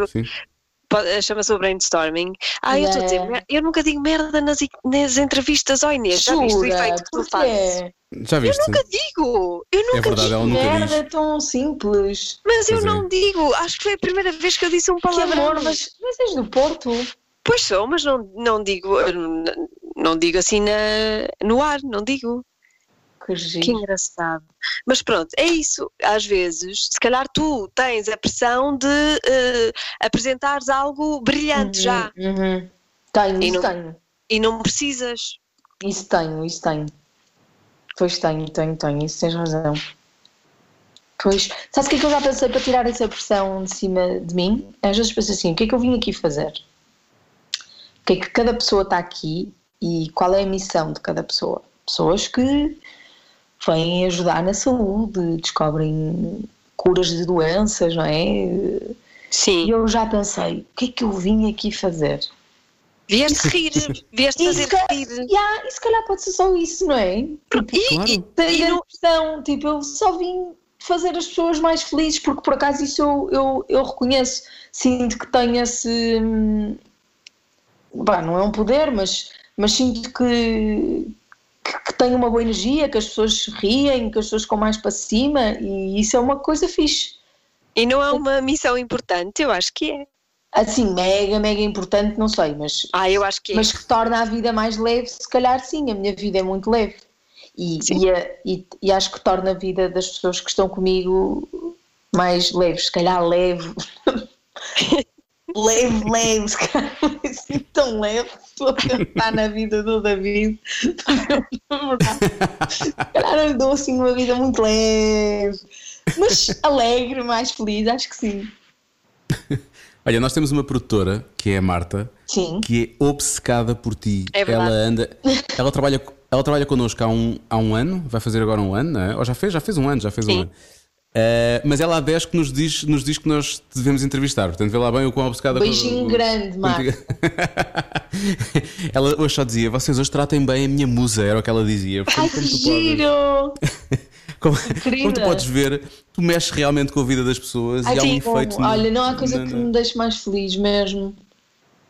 chama-se o brainstorming. Ah, eu estou a dizer, eu nunca digo merda nas, nas entrevistas, ó Inês, já viste o efeito que tu fazes? Já viste? Nunca digo, eu nunca É verdade, digo, nunca Merda, diz. é tão simples. mas eu Pois é. não digo, acho que foi a primeira vez que eu disse um Que palavrão. amor, mas, mas és do Porto. Pois sou, mas não, não digo não digo assim na, no ar, não digo. Que Que engraçado. Mas pronto, é isso. Às vezes, se calhar tu tens a pressão de eh, apresentares algo brilhante já Uhum. Tenho, E isso não- tenho. e não precisas. Isso tenho, isso tenho. Pois tenho, tenho, tenho, isso tens razão. Pois, sabes o que é que eu já pensei para tirar essa pressão de cima de mim? Às vezes penso assim, o que é que eu vim aqui fazer? O que é que cada pessoa está aqui e qual é a missão de cada pessoa? Pessoas que vêm ajudar na saúde, descobrem curas de doenças, não é? E Sim. eu já pensei, o que é que eu vim aqui fazer? Vieste rir, vieste E fazer rir. yeah, e se calhar pode ser só isso, não é? E, Claro. e- Tem e a não- pressão, tipo, eu só vim fazer as pessoas mais felizes, porque por acaso isso eu, eu, eu reconheço, sinto que tenho esse. hum, Pá, não é um poder, mas, mas sinto que, que, que tenho uma boa energia, que as pessoas riem, que as pessoas ficam mais para cima, e isso é uma coisa fixe. e não é uma missão importante, eu acho que é. Assim, mega, mega importante, não sei, mas Ah, eu acho que é. mas que torna a vida mais leve, se calhar sim, a minha vida é muito leve. E, e, a- e- e acho que torna a vida das pessoas que estão comigo mais leve, se calhar leve. leve, leve, se calhar não é assim tão leve. Estou a pensar na vida do David. se calhar não lhe dou assim uma vida muito leve, mas alegre, mais feliz, acho que sim. Olha, nós temos uma produtora que é a Marta, Sim. que é obcecada por ti. É verdade. ela anda, ela trabalha, ela trabalha connosco há um, há um ano, vai fazer agora um ano, não é? Ou já fez? Já fez um ano, já fez um Sim. ano. Eh, mas ela há 10 que nos diz, nos diz que nós devemos entrevistar. Portanto, vê lá bem o quão obcecada Beijinho grande, Marco. ela hoje só dizia: Vocês hoje tratem bem a minha musa, era o que ela dizia. Portanto, Ai, como que tu podes- giro! como, como tu podes ver, tu mexes realmente com a vida das pessoas Ai, e há um efeito. no- olha, não há coisa que me deixe mais feliz mesmo.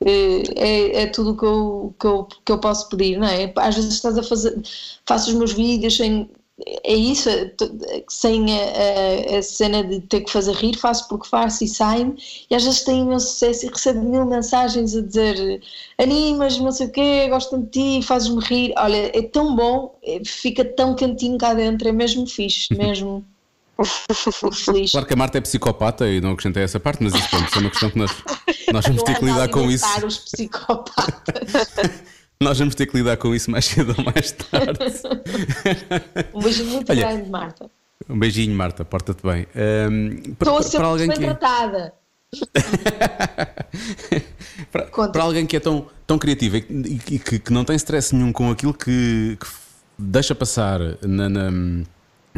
É, é, é tudo o que eu, que, eu, que eu posso pedir, não é? Às vezes estás a fazer, faço os meus vídeos sem. É isso, é sem a, a- cena de ter que fazer rir, faço porque faço e sai-me, e às vezes tenho imenso sucesso e recebo mil mensagens a dizer animas, não sei o quê, gostam de ti, fazes-me rir. Olha, é tão bom, é- fica tão cantinho cá dentro, é mesmo fixe, mesmo. Feliz. Claro que a Marta é psicopata e não acrescentei essa parte, mas isso pronto, é uma questão que nós, nós vamos ter que ando a lidar com isso. os psicopatas. Nós vamos ter que lidar com isso mais cedo ou mais tarde. Um beijinho muito Olha, grande, Marta. Um beijinho, Marta, porta-te bem. Ahm, para, Estou a para- ser para muito alguém bem que é, tratada. para, para alguém que é tão, tão criativo e, que- que, que não tem stress nenhum com aquilo que, que deixa passar na, na-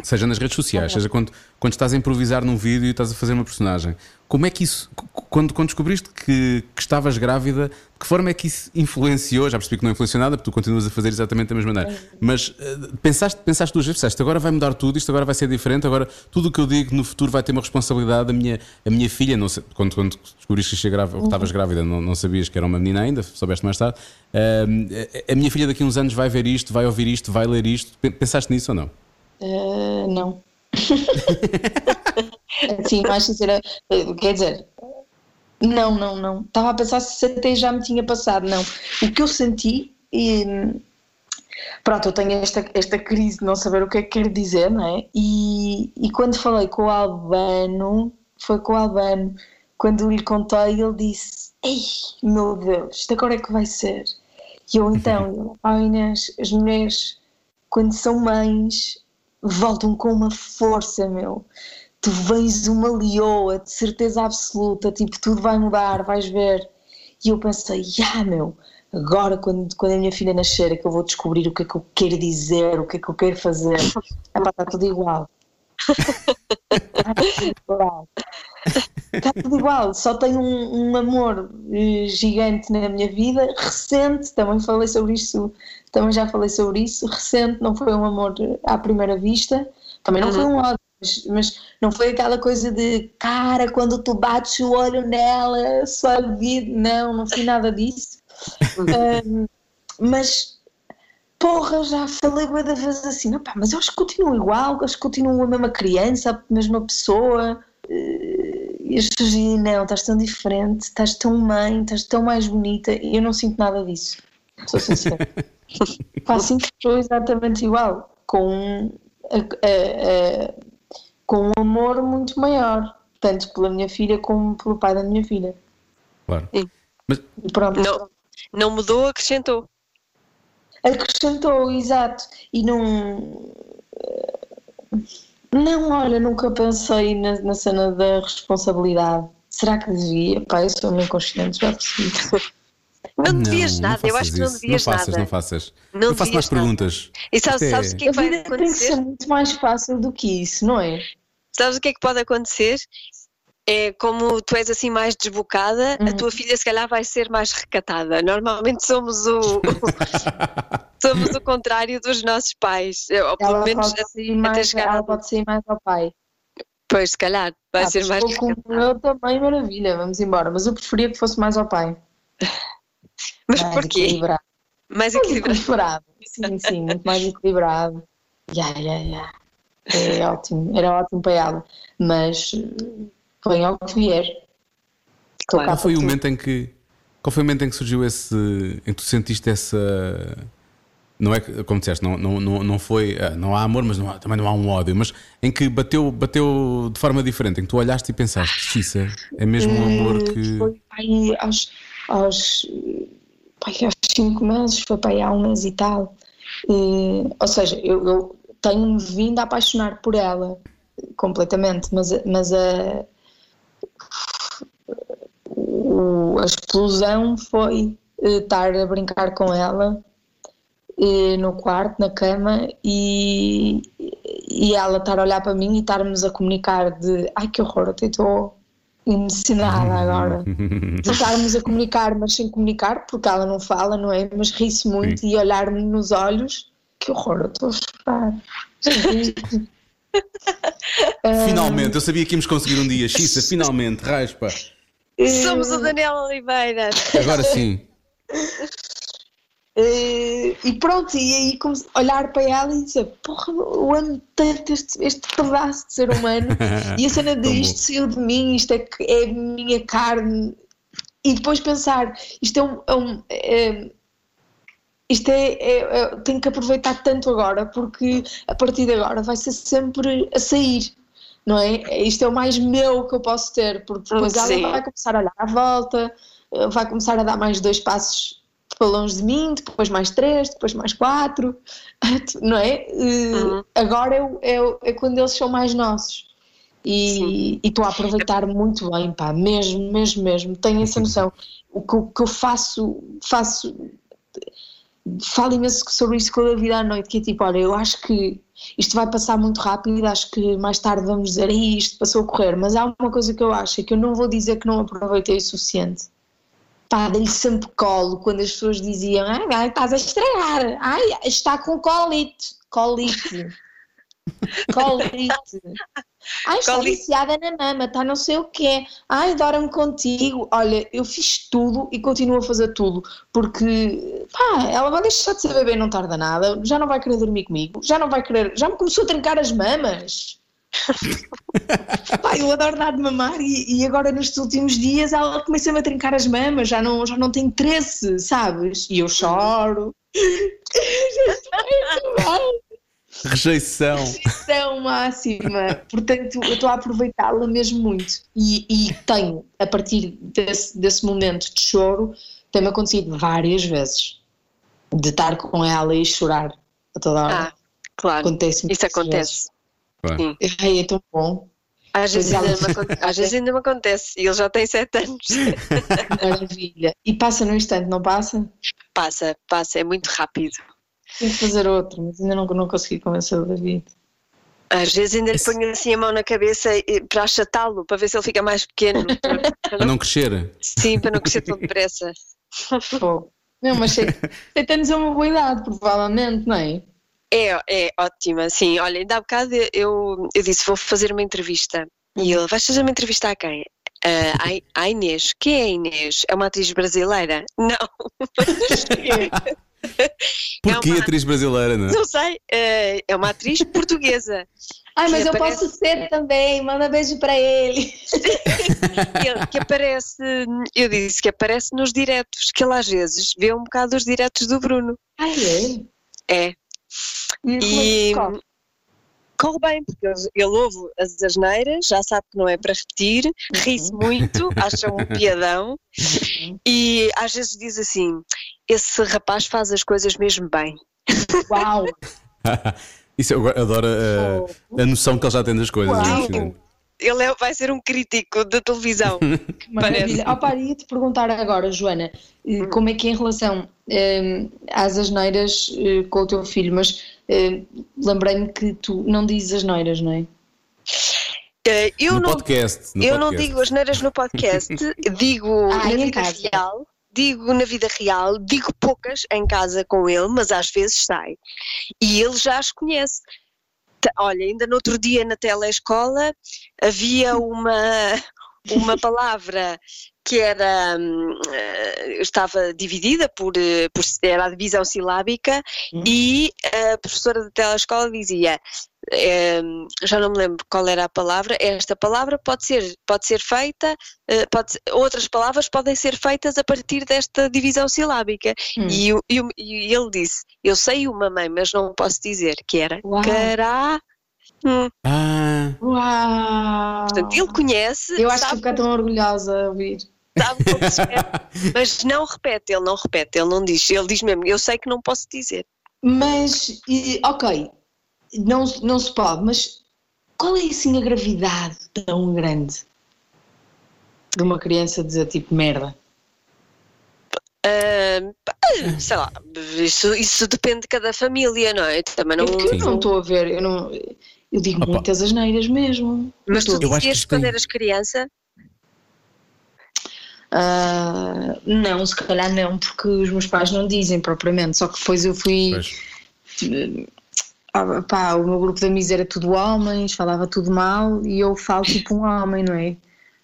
seja nas redes sociais, seja quando, quando estás a improvisar num vídeo e estás a fazer uma personagem. Como é que isso, quando, quando descobriste que, que estavas grávida, de que forma é que isso influenciou? Já percebi que não influenciou nada, porque tu continuas a fazer exatamente da mesma maneira. Mas eh, pensaste, pensaste duas vezes, pensaste, agora vai mudar tudo, isto agora vai ser diferente, agora tudo o que eu digo no futuro vai ter uma responsabilidade. A minha, a minha filha, não sei, quando, quando descobriste que cheguei grávida, ou que estavas grávida, não, não sabias que era uma menina ainda, soubeste mais tarde. Ahm, a, minha filha daqui a uns anos vai ver isto, vai ouvir isto, vai ler isto. Pen- Pensaste nisso ou não? Eh, não. assim, mais sincera, quer dizer, não, não, não. Estava a pensar se até já me tinha passado, não. O que eu senti, e, pronto, eu tenho esta, esta crise de não saber o que é que quer dizer, não é? E, e quando falei com o Albano, foi com o Albano, quando lhe contei, ele disse: Ei, meu Deus, isto agora é que vai ser. E eu então, ah, Inês, as mulheres, quando são mães, voltam com uma força, meu. Tu vens uma leoa, de certeza absoluta, tipo, tudo vai mudar, vais ver. E eu pensei, ah, meu, agora quando, quando a minha filha nascer é que eu vou descobrir o que é que eu quero dizer, o que é que eu quero fazer. Epá, está tudo igual. Está tudo igual. Está tudo igual, só tenho um, um amor eh, gigante na minha vida, recente, também falei sobre isso, também já falei sobre isso, recente, não foi um amor à primeira vista, também não foi um ódio, mas, mas não foi aquela coisa de cara, quando tu bates o olho nela, só vida, não, não foi nada disso. Ahm, mas porra, já falei bué da vez assim, "Opá, mas eu acho que continuo igual, acho que continuo a mesma criança, a mesma pessoa. E as pessoas dizem, não, estás tão diferente, estás tão mãe, estás tão mais bonita, e eu não sinto nada disso, sou sincera. Sinto que estou exatamente igual, com, a- a- a- com um amor muito maior, tanto pela minha filha como pelo pai da minha filha. Claro. Sim. Mas E pronto. Não, não mudou, acrescentou. Acrescentou, exato. E não. Não, olha, nunca pensei na, na cena da responsabilidade. Será que devia? Pá, eu sou meio consciente, já percebi. Não, devias não nada, eu faças acho que não isso. devias Não faças, nada. não faças. Não eu faço mais nada. perguntas. E sabes, Isto é- sabes o que é que vai vida tem que acontecer? ser muito mais fácil do que isso, não é? Sabes o que é que pode acontecer? É como tu és assim mais desbocada, a Uhum. tua filha se calhar vai ser mais recatada. Normalmente somos o, somos o contrário dos nossos pais. Ou pelo Ela menos pode, sair mais, chegar ela ao- pode sair mais ao pai. Pois, se calhar, vai Ah, ser mais recatada. eu também, maravilha, vamos embora. Mas eu preferia que fosse mais ao pai. Mas mais porquê? equilibrado. Mais Mais equilibrado. equilibrado. Sim, sim, muito mais equilibrado. Ya, ya, ya. É ótimo, era ótimo para ela. Mas venha ao que vier. Claro. Qual foi o momento em que qual foi o momento em que surgiu esse em que tu sentiste essa não é que, como disseste, não, não, não, não foi ah, não há amor, mas não há- também não há um ódio, mas em que bateu, bateu de forma diferente, em que tu olhaste e pensaste, Xissa, é mesmo um amor Eh, que Foi pai, aos, aos, pai, aos cinco meses, foi pai há um mês e tal. Eh, ou seja, eu, eu tenho-me vindo a apaixonar por ela completamente, mas, mas a, o- a explosão foi eh, estar a brincar com ela eh, no quarto, na cama, e, e ela estar a olhar para mim e estarmos a comunicar de ai que horror, até estou emocionada agora. De estarmos a comunicar, mas sem comunicar, porque ela não fala, não é? Mas ri-se muito e olhar-me nos olhos, que horror, eu estou a chorar. Ah, Finalmente, eu sabia que íamos conseguir um dia. Xissa, finalmente, raspa. Somos o Daniel Oliveira. Agora sim. Eh, e pronto, e aí a olhar para ela e dizer: Porra, eu amo tanto este, este pedaço de ser humano. e a cena de isto saiu de mim, isto é, que é minha carne. E depois pensar: isto é um. é um- é- isto é, é- é- Tenho que aproveitar tanto agora, porque a partir de agora vai ser sempre a sair. Não é? Isto é o mais meu que eu posso ter, porque depois ela Sim. vai começar a olhar à volta, eh, vai começar a dar mais dois passos para longe de mim, depois mais três, depois mais quatro, não é? Uhum. Agora é, é, é quando eles são mais nossos. E e estou a aproveitar muito bem, pá, mesmo, mesmo, mesmo. Tenho essa noção. O que, o que eu faço, faço, falo imenso sobre isso com a vida à noite, que é tipo, olha, eu acho que isto vai passar muito rápido, acho que mais tarde vamos dizer, "Ih, isto passou a correr, mas há uma coisa que eu acho, é que eu não vou dizer que não aproveitei o suficiente. Pá, dei-lhe sempre colo quando as pessoas diziam, ai, ai, estás a estragar, ai, está com colite, colite, colite. Ai, está Colite. viciada na mama, está não sei o quê. Ai, adora-me contigo. Olha, eu fiz tudo e continuo a fazer tudo, porque, pá, ela vai deixar de ser bebê não tarda nada, já não vai querer dormir comigo, já não vai querer, já me começou a trincar as mamas. Pá, eu adoro dar de mamar e, e agora nestes últimos dias ela começa-me a trincar as mamas, já não, já não tem interesse, sabes? E eu choro. Rejeição. é máxima. Portanto, eu estou a aproveitá-la mesmo muito. E, e tenho, a partir desse, desse momento de choro, tem-me acontecido várias vezes de estar com ela e chorar a toda hora. Ah, claro. acontece Isso acontece. Claro. Ai, é tão bom. Às vezes, ela- às vezes ainda me acontece. E ele já tem sete anos. Maravilha. E passa no instante, não passa? Passa, passa, é muito rápido. Tenho que fazer outro, mas ainda não, não consegui convencer o David. Às vezes ainda lhe Esse- ponho assim a mão na cabeça para achatá-lo, para ver se ele fica mais pequeno. Para Para não- não crescer. Sim, para não crescer tão depressa. Pô. Não, mas sei, anos é uma boa idade, provavelmente, não é? É, é ótima, sim. Olha, ainda há bocado eu, eu disse: vou fazer uma entrevista. E ele: vais fazer uma entrevista a quem? À- à Inês. Quem é a Inês? É uma atriz brasileira? Não. Porquê É uma- atriz brasileira, não é? Não sei. eh, É uma atriz portuguesa. Ai, mas eu aparece- posso ser também, manda beijo para ele. Ele, que aparece, eu disse que aparece nos diretos, que ele às vezes vê um bocado os diretos do Bruno. Ai, é? É. E, como é que E corre? bem, porque ele, ele ouve as asneiras, já sabe que não é para repetir, ri-se muito, acha um piadão e às vezes diz assim: esse rapaz faz as coisas mesmo bem. Uau! Isso eu adoro a, a noção que ele já tem das coisas. Uau. Ele é- vai ser um crítico da televisão. Maravilha. Opa, ia-te perguntar agora, Joana, eh, como é que é em relação eh, às asneiras eh, com o teu filho, mas eh, lembrei-me que tu não dizes asneiras, não é? Eh, eu no não podcast. no eu não podcast. digo as neiras no podcast, digo Ah, na vida casa. real, digo na vida real, digo poucas em casa com ele, mas às vezes sai. E ele já as conhece. Olha, ainda no outro dia na telescola havia uma, uma palavra que era hum, eh, estava dividida por, eh, por era a divisão silábica Hum. e a professora da telescola dizia eh, já não me lembro qual era a palavra esta palavra pode ser pode ser feita pode outras palavras podem ser feitas a partir desta divisão silábica Hum. e, e e ele disse eu sei uma mãe mas não posso dizer que era Uau. cará Hum, Ah, Uau! portanto ele conhece Eu acho que ficar tão orgulhosa a ouvir. sabe como se é, mas não repete, ele não repete, ele não diz, ele diz mesmo, eu sei que não posso dizer. Mas, ok, não, não se pode, mas qual é assim a gravidade tão grande de uma criança dizer tipo merda? Pá, Sei lá, isso, isso depende de cada família, não é? Também não. É eu não estou a ver, eu não. Eu digo Opa. muitas asneiras mesmo. Mas tu dizias quando tem- eras criança? Ah, não, se calhar não, porque os meus pais não dizem propriamente, só que depois eu fui. Pois. Ah, pá, o meu grupo de amigos era tudo homens, falava tudo mal e eu falo tipo um homem, não é?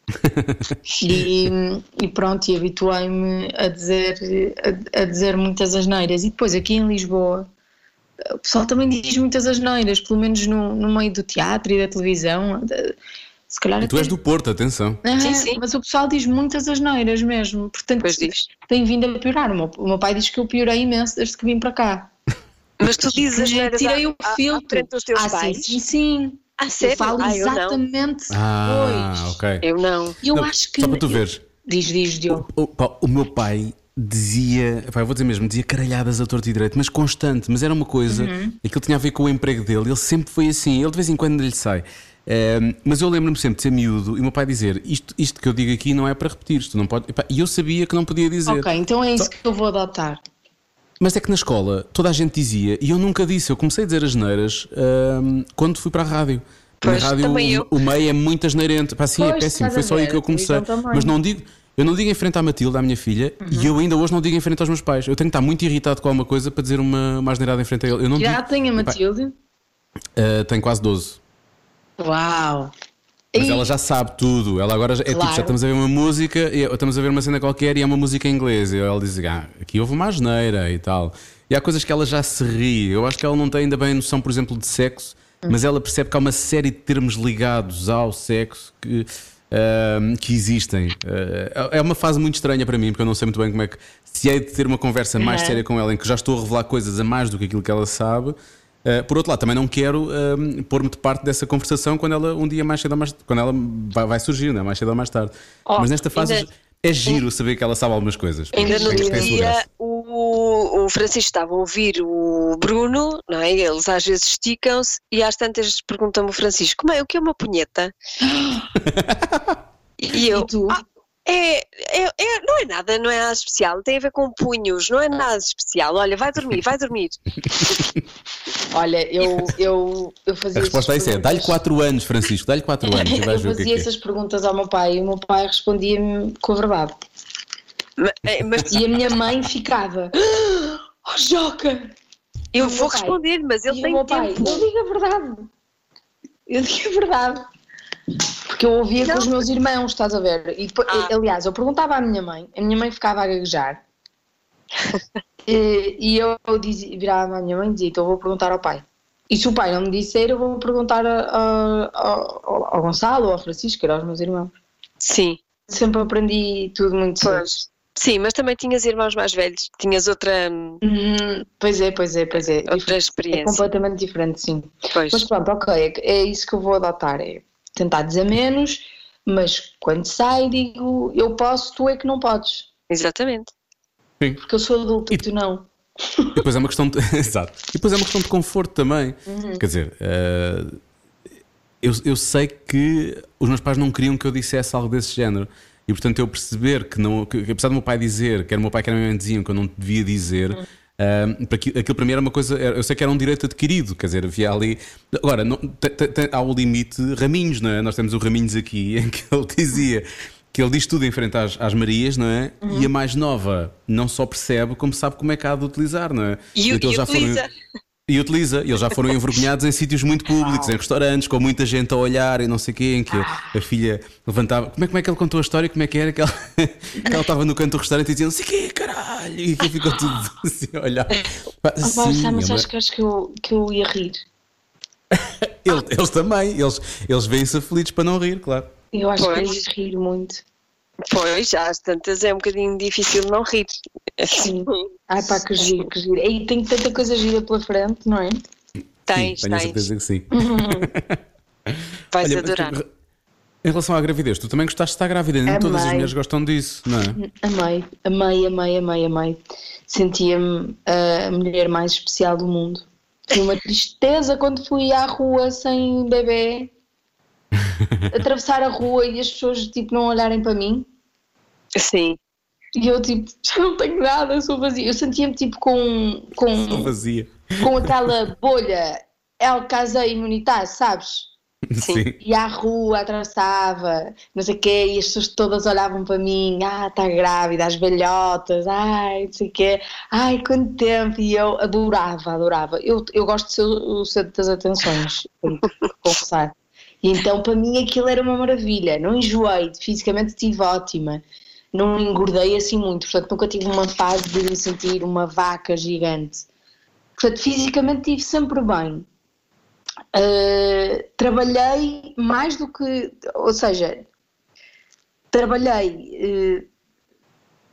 e, e pronto, e habituei-me a dizer, a, a dizer muitas asneiras. E depois aqui em Lisboa, o pessoal também diz muitas asneiras, pelo menos no, no meio do teatro e da televisão. Se calhar E tu até- és do Porto, atenção. Ah, Sim, sim. Mas o pessoal diz muitas asneiras mesmo, portanto Pois diz. tem vindo a piorar. O meu, o meu pai diz que eu piorei imenso desde que vim para cá. Mas tu dizes tirei o à filtro. dos teus ah, pais? sim, sim, sim. Ah, Eu falo Ah, eu não. exatamente Ah, depois. ok. Eu não. Eu Não, acho que. Só para tu veres. Diz, diz, Diogo. O, pá, o meu pai dizia, pá, vou dizer mesmo, dizia caralhadas a torto e direito, mas constante, mas era uma coisa, Uhum. aquilo tinha a ver com o emprego dele, ele sempre foi assim, ele de vez em quando lhe sai. Ehm, mas eu lembro-me sempre de ser miúdo e o meu pai dizer: isto, isto que eu digo aqui não é para repetir, isto não pode. E eu sabia que não podia dizer. Ok, então é isso Só- que eu vou adotar. Mas é que na escola toda a gente dizia, e eu nunca disse, eu comecei a dizer as neiras ahm, quando fui para a rádio. Pois, na rádio o, o meio é muito asneirento. Pá, sim, é Pois, péssimo. estás Foi só aí que eu comecei. também. Mas não digo, eu não digo em frente à Matilda, à minha filha, e eu ainda hoje não digo em frente aos meus pais. Eu tenho que estar muito irritado com alguma coisa para dizer uma, uma asneirada em frente a ele. Eu não Que digo. idade tem a Matilde? ah, tenho quase 12. Uau! Mas ela já sabe tudo. Ela agora já- é tipo, Claro. já estamos a ver uma música, estamos a ver uma cena qualquer e é uma música em inglês. E ela diz: ah, aqui houve uma asneira e tal. E há coisas que ela já se ri. Eu acho que ela não tem ainda bem noção, por exemplo, de sexo, mas ela percebe que há uma série de termos ligados ao sexo que. Ahm, que existem. Ah, é uma fase muito estranha para mim, porque eu não sei muito bem como é que. Se hei de ter uma conversa mais Uhum. séria com ela, em que já estou a revelar coisas a mais do que aquilo que ela sabe, Uh, por outro lado, também não quero um, pôr-me de parte dessa conversação quando ela um dia mais cedo ou mais quando ela vai, vai surgir, né? mais cedo ou mais tarde. Oh, Mas nesta fase ainda- é giro saber que ela sabe algumas coisas. Ainda no Tem- outro dia o, o Francisco estava a ouvir o Bruno, não é? Eles às vezes esticam-se e às tantas perguntam-me o Francisco, como é, o que é uma punheta? e eu, E tu? "Ah, é, é, é- não é nada, não é nada especial, tem a ver com punhos, não é nada especial. Olha, vai dormir, vai dormir. Olha, eu, eu, eu fazia A resposta a isso é: dá-lhe perguntas- 4 anos, Francisco, dá-lhe 4 anos Eu que é fazia que é. essas perguntas ao meu pai e o meu pai respondia-me com a verdade. Eh, Mas E a minha mãe ficava: Oh, Joca! eu vou pai- responder, mas ele e o tem meu pai: tempo. Eu digo a verdade. Eu digo a verdade. Porque eu ouvia Não. com os meus irmãos, estás a ver? E Ah. aliás, eu perguntava à minha mãe, a minha mãe ficava a gaguejar. e, e eu dizia, virava à minha mãe e dizia: Então vou perguntar ao pai. E se o pai não me disser, eu vou perguntar a- a- ao, ao Gonçalo ou ao Francisco, que eram os meus irmãos. Sim, Sempre aprendi tudo muito pois. Sim, mas também tinhas irmãos mais velhos, tinhas outra, Uhum, pois é, pois é, pois é. outra É experiência. completamente diferente, sim. Pois. Mas pronto, ok, é, é isso que eu vou adotar, é tentar dizer menos, mas quando sai digo, eu posso, tu é que não podes, Exatamente. porque eu sou adulto e tu não. E depois é uma questão de. Exato. E depois é uma questão de conforto também. Uhum. Quer dizer, eh, eu, eu sei que os meus pais não queriam que eu dissesse algo desse género. E portanto eu perceber que, não, que apesar do meu pai dizer, quer o meu pai quer a minha mãe diziam que eu não devia dizer, Uhum. Para aquilo, aquilo para mim era uma coisa, eu sei que era um direito adquirido, quer dizer, havia ali. Agora, não, te- te- te- há o limite Raminhos, não é? Nós temos o Raminhos aqui em que ele dizia que ele diz tudo em frente às, às Marias, não é? Uhum. E a mais nova não só percebe, como sabe como é que há de utilizar, não é? E, Então e já foram- utiliza. E utiliza, e eles já foram envergonhados em sítios muito públicos, em restaurantes, com muita gente a olhar e não sei o quê, em que a filha levantava. Como é, como é que ele contou a história? Como é que era? Que ela, que ela estava no canto do restaurante e dizia não sei o quê, caralho! E que ficou tudo assim a olhar. Pá, pá, sim, mas ele- acho que acho que eu, que eu ia rir. ele- eles também, eles, eles veem-se aflitos para não rir, claro. Eu acho que Pois. ia rir muito. Pois, já às tantas é um bocadinho difícil não rir. Sim. Ai pá, que giro, que giro. E tem tanta coisa gira pela frente, não é? Tens, sim, tenho tens. certeza que sim. Vais Olha, adorar. Em relação à gravidez, tu também gostaste de estar grávida, nem todas as Amei. mulheres gostam disso, não é? Amei, amei, amei, amei, amei. Sentia-me a mulher mais especial do mundo. Foi uma tristeza quando fui à rua sem bebê, atravessar a rua e as pessoas tipo não olharem para mim. Sim. E eu tipo, já não tenho nada, sou vazia. Eu sentia-me tipo com, com, vazia. com aquela bolha El Casa Imunitar, sabes? Sim. Ia à rua, atravessava, não sei o quê, e as pessoas todas olhavam para mim, ah, está grávida, as velhotas, ai, não sei o quê, ai, quanto tempo, e eu adorava, adorava. Eu, eu gosto de ser o centro das atenções, confessar. Então para mim aquilo era uma maravilha, não enjoei, fisicamente estive ótima, não engordei assim muito, portanto nunca tive uma fase de me sentir uma vaca gigante. Portanto, fisicamente estive sempre bem. Uh, trabalhei mais do que, ou seja, trabalhei uh,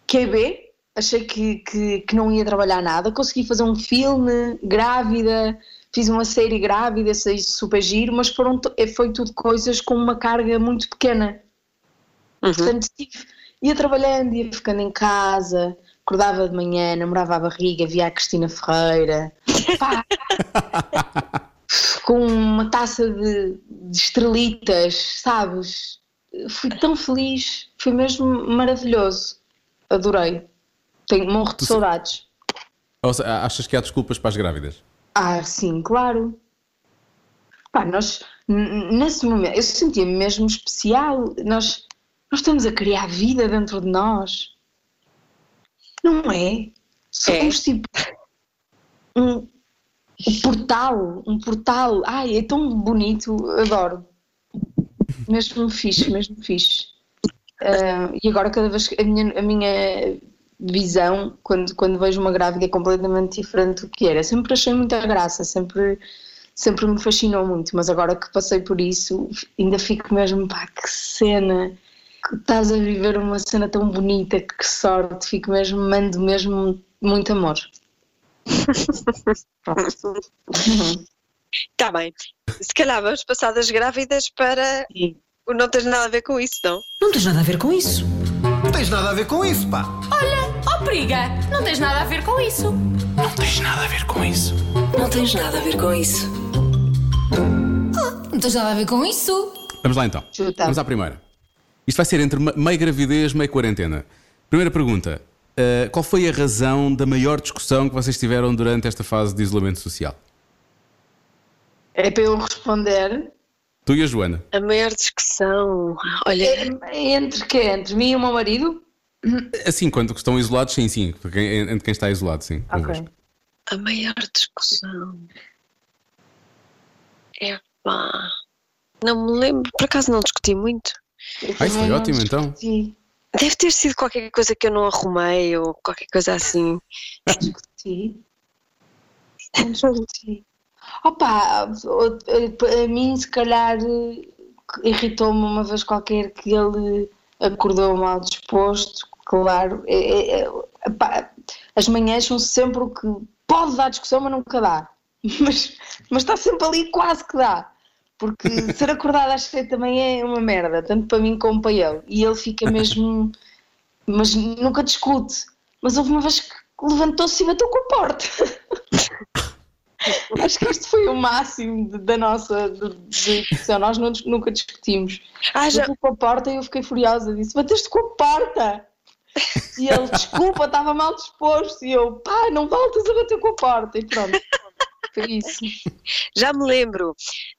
QB, achei que, que, que, não ia trabalhar nada, consegui fazer um filme grávida, fiz uma série grávida, sei super giro, mas foram, foi tudo coisas com uma carga muito pequena. Uhum. Portanto, ia trabalhando, ia ficando em casa, acordava de manhã, namorava a barriga, via a Cristina Ferreira. Pá, com uma taça de, de estrelitas, sabes? Fui tão feliz, foi mesmo maravilhoso. Adorei. Tenho morro de saudades. Seja, achas que há desculpas para as grávidas? Ah, sim, claro. Pá, nós, nesse momento, eu sentia-me mesmo especial. Nós, nós estamos a criar vida dentro de nós. Não é? Somos é. tipo um, um portal, um portal. Ai, é tão bonito, adoro. Mesmo fixe, mesmo fixe. Uh, e agora cada vez que a minha, a minha visão, quando, quando vejo uma grávida, é completamente diferente do que era. Sempre achei muita graça, sempre, sempre me fascinou muito, mas agora que passei por isso, ainda fico mesmo, pá, que cena, que estás a viver uma cena tão bonita, que sorte, fico mesmo, mando mesmo muito amor. Está bem. Se calhar vamos passar das grávidas para. Sim. Não tens nada a ver com isso, não? Não tens nada a ver com isso. Não tens nada a ver com isso, pá. Olha, periga, não tens nada a ver com isso. Não tens nada a ver com isso. Não tens nada a ver com isso. Oh, não tens nada a ver com isso. Vamos lá então. Chuta. Vamos à primeira. Isto vai ser entre meio gravidez, meio quarentena. Primeira pergunta. Uh, qual foi a razão da maior discussão que vocês tiveram durante esta fase de isolamento social? É para eu responder. Tu e a Joana. A maior discussão. Olha. É, entre quê? Entre mim e o meu marido? Assim, quando estão isolados, sim, sim. Entre quem está isolado, sim. Ok. A maior discussão. É pá. Não me lembro. Por acaso não discuti muito. Ah, isso foi não ótimo então. discuti. Deve ter sido qualquer coisa que eu não arrumei ou qualquer coisa assim. Discuti. Discuti. Opa, a mim se calhar irritou-me uma vez qualquer que ele acordou mal disposto, claro. É, é, é, pá, as manhãs são sempre o que pode dar discussão, mas nunca dá. Mas, mas está sempre ali quase que dá. Porque ser acordado às sete também é uma merda, tanto para mim como para ele. E ele fica mesmo. Mas nunca discute. Mas houve uma vez que levantou-se e bateu com a porta. Acho que este foi o máximo de- da nossa discussão. Nós não nunca discutimos. Ah, já. Bateu com a porta e eu fiquei furiosa. Disse: Bateste com a porta! E ele, desculpa, estava mal disposto. E eu, pá, não voltas a bater com a porta. E pronto. Foi isso. Já me lembro.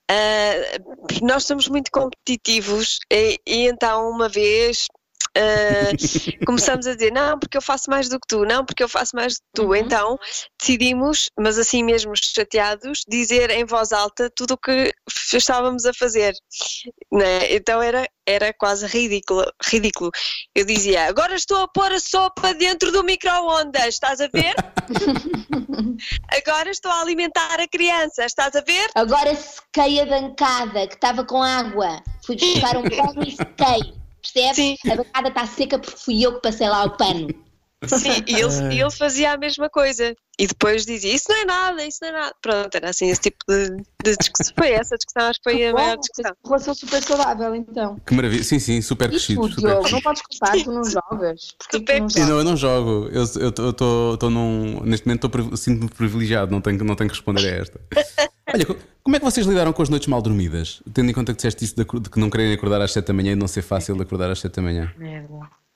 ah, nós somos muito competitivos e, e então uma vez ah, começamos a dizer não porque eu faço mais do que tu, não porque eu faço mais do que tu. Então decidimos, mas assim mesmo chateados, dizer em voz alta tudo o que estávamos a fazer. né? Então era, era quase ridículo, ridículo. Eu dizia, agora estou a pôr a sopa dentro do micro-ondas, estás a ver? Agora estou a alimentar a criança, estás a ver? Agora sequei a bancada que estava com água. Fui buscar um pano e sequei. Percebes? Sim. A bancada está seca porque fui eu que passei lá o pano. Sim, e ele, e ele fazia a mesma coisa. E depois dizia: Isso não é nada, isso não é nada. Pronto, era assim esse tipo de, de discussão. Foi essa a discussão, acho que foi a maior Bom, discussão. relação super saudável, então. Que maravilha. Sim, sim, super crescido. Super Diogo, não podes contar, tu não jogas. Porquê que Super tu não Sim, não, jogas? eu não jogo. Eu estou num. Neste momento sinto-me privilegiado, não tenho, não tenho que responder a esta. Olha, co- como é que vocês lidaram com as noites mal dormidas? Tendo em conta que disseste isso de, de que não querem acordar às 7 da manhã e não ser fácil de acordar às 7 da manhã. Merda.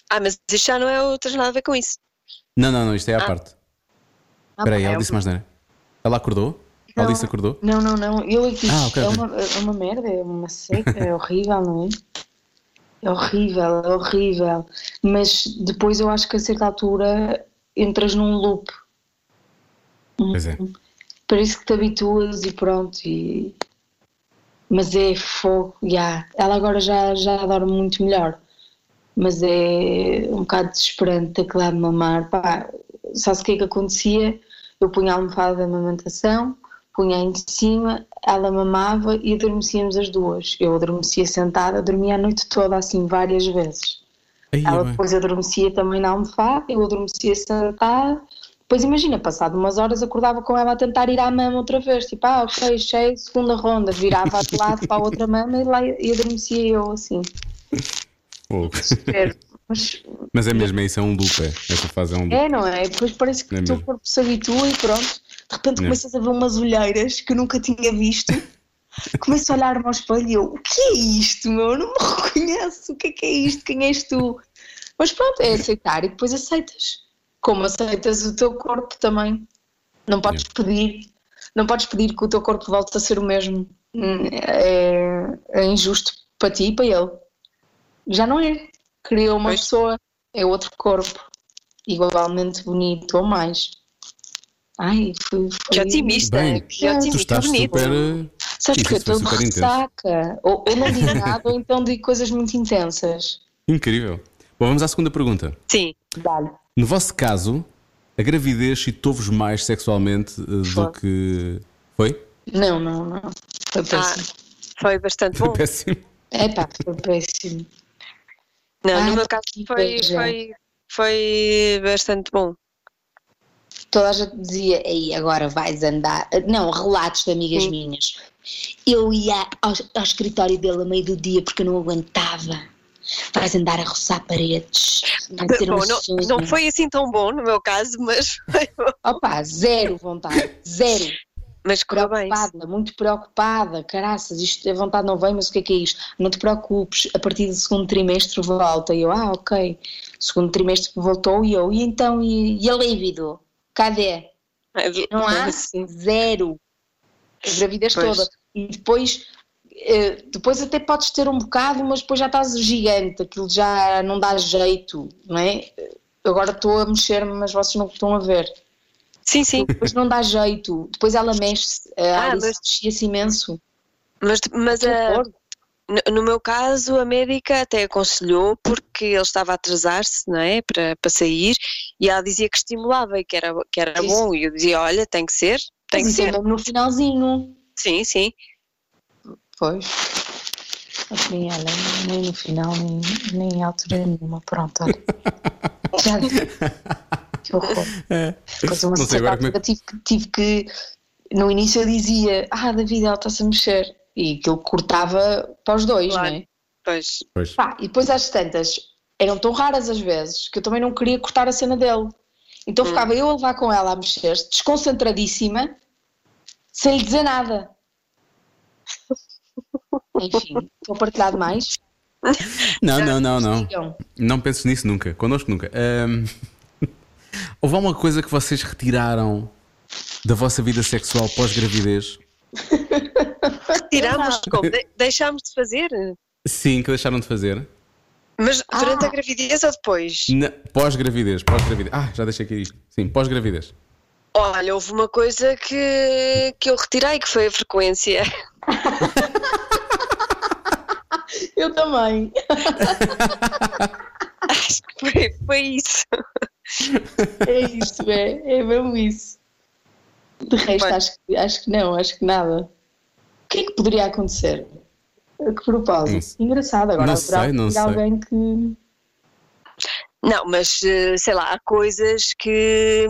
Ah, mas isto já não é o tens nada a ver com isso. Não, não, não, isto é à Ah. parte. Ah, Espera aí, é ela o- disse mais nada. Ela acordou? Não. Alice acordou? Não, não, não. Eu aqui Ah, ok, é, ok. uma, é uma merda, é uma seca, é horrível, não é? É horrível, é horrível. Mas depois eu acho que a certa altura entras num loop. Pois é. Parece que te habituas e pronto. E... Mas é fogo, já. Ela agora já, já dorme muito melhor. Mas é um bocado desesperante dar de mamar. Pá, sabe o que é que acontecia? Eu punha a almofada da amamentação, punha em cima, ela mamava e adormecíamos as duas. Eu adormecia sentada, dormia a noite toda assim várias vezes. Aí, Ela bem. depois adormecia também na almofada, eu adormecia sentada. Depois imagina, passado umas horas acordava com ela a tentar ir à mama outra vez, tipo, ah, ok, cheio, segunda ronda, virava de lado para a outra mama e lá e adormecia eu assim. Fogo. Mas Mas é mesmo, é isso é um loop, é. Essa fase é um loop. é, não é? Depois parece que É o teu mesmo. corpo se habitua e pronto. De repente É. começas a ver umas olheiras que eu nunca tinha visto. Começo a olhar-me ao espelho e eu, o que é isto, meu? Eu não me reconheço. O que é que é isto? Quem és tu? Mas pronto, é aceitar e depois aceitas. Como aceitas o teu corpo também. Não podes pedir, não podes pedir que o teu corpo volte a ser o mesmo. Hum, É, é injusto para ti e para ele. Já não é. Criou uma Pois. pessoa, é outro corpo. Igualmente bonito ou mais. Ai, foi. foi... Que otimista. Bem, que Tu otimista. estás bonito. super. eh, Sabes Isso que eu foi estou de ressaca. Ou, ou não digo nada, ou então digo coisas muito intensas. Incrível. Bom, vamos à segunda pergunta. Sim. Dá-lhe. No vosso caso, a gravidez excitou-vos mais sexualmente eh, do Foi. que. Foi? Não, não, não. Foi péssimo. Foi bastante Foi bom. péssimo. É pá, foi péssimo. Não, Ai, no meu caso foi, foi, foi bastante bom. Toda a gente dizia, aí agora vais andar. Não, relatos de amigas Sim. minhas. Eu ia ao, ao escritório dele a meio do dia porque eu não aguentava. Vais andar a roçar paredes. Bom, um não, sonho. não foi assim tão bom no meu caso, mas, foi bom. Opa, zero vontade. Zero. Mas correu bem. preocupada, muito preocupada, caraças, isto a vontade não vem, mas o que é que é isto? Não te preocupes, a partir do segundo trimestre volta. E eu, ah, ok. Segundo trimestre voltou e eu, e então, e, e a líbido? Cadê? Não há? Zero. A gravidez Pois. toda. E depois, eh, depois até podes ter um bocado, mas depois já estás gigante, aquilo já não dá jeito, não é? Agora estou a mexer-me, mas vocês não estão a ver. Sim, sim. Depois não dá jeito. Depois ela mexe-se. A Ah, mas- mexia-se imenso. Mas, mas a, horror. no, meu caso, a médica até aconselhou porque ele estava a atrasar-se, não é? Para, para sair e ela dizia que estimulava e que era, que era Isso. bom. E eu dizia: Olha, tem que ser, tem que Mas é ser. no finalzinho. Sim, sim. Pois. Mas nem ela, nem no final, nem, nem em altura nenhuma. Pronto, olha. Já. Que horror. Depois uma Não sei agora como é tive, que- tive que. No início eu dizia: Ah, David, ela está-se a mexer. E aquilo cortava para os dois, Claro. não é? Pois. Pois. Pá, e depois às tantas, eram tão raras as vezes que eu também não queria cortar a cena dele. Então Hum. ficava eu a levar com ela a mexer-se, desconcentradíssima, sem lhe dizer nada. Enfim, vou partilhar demais. Não, não, não, não. Não penses nisso nunca. Connosco nunca. Ahm, Houve alguma coisa que vocês retiraram da vossa vida sexual pós-gravidez? Tirámos como? De- deixámos de fazer? Sim, que deixaram de fazer? Mas durante Ah. a gravidez ou depois? Pós-gravidez, pós-gravidez. Ah, já deixei aqui isto. Sim, pós-gravidez. Olha, houve uma coisa que, que eu retirei, que foi a frequência. Eu também. Acho que foi, foi isso. É isso, é, é mesmo isso. De resto, acho, que- acho que não, acho que nada. O que é que poderia acontecer? A que propósito? Não. Engraçado, agora Não haverá sei, não de sei. alguém que. Não, mas eh, sei lá, há coisas que,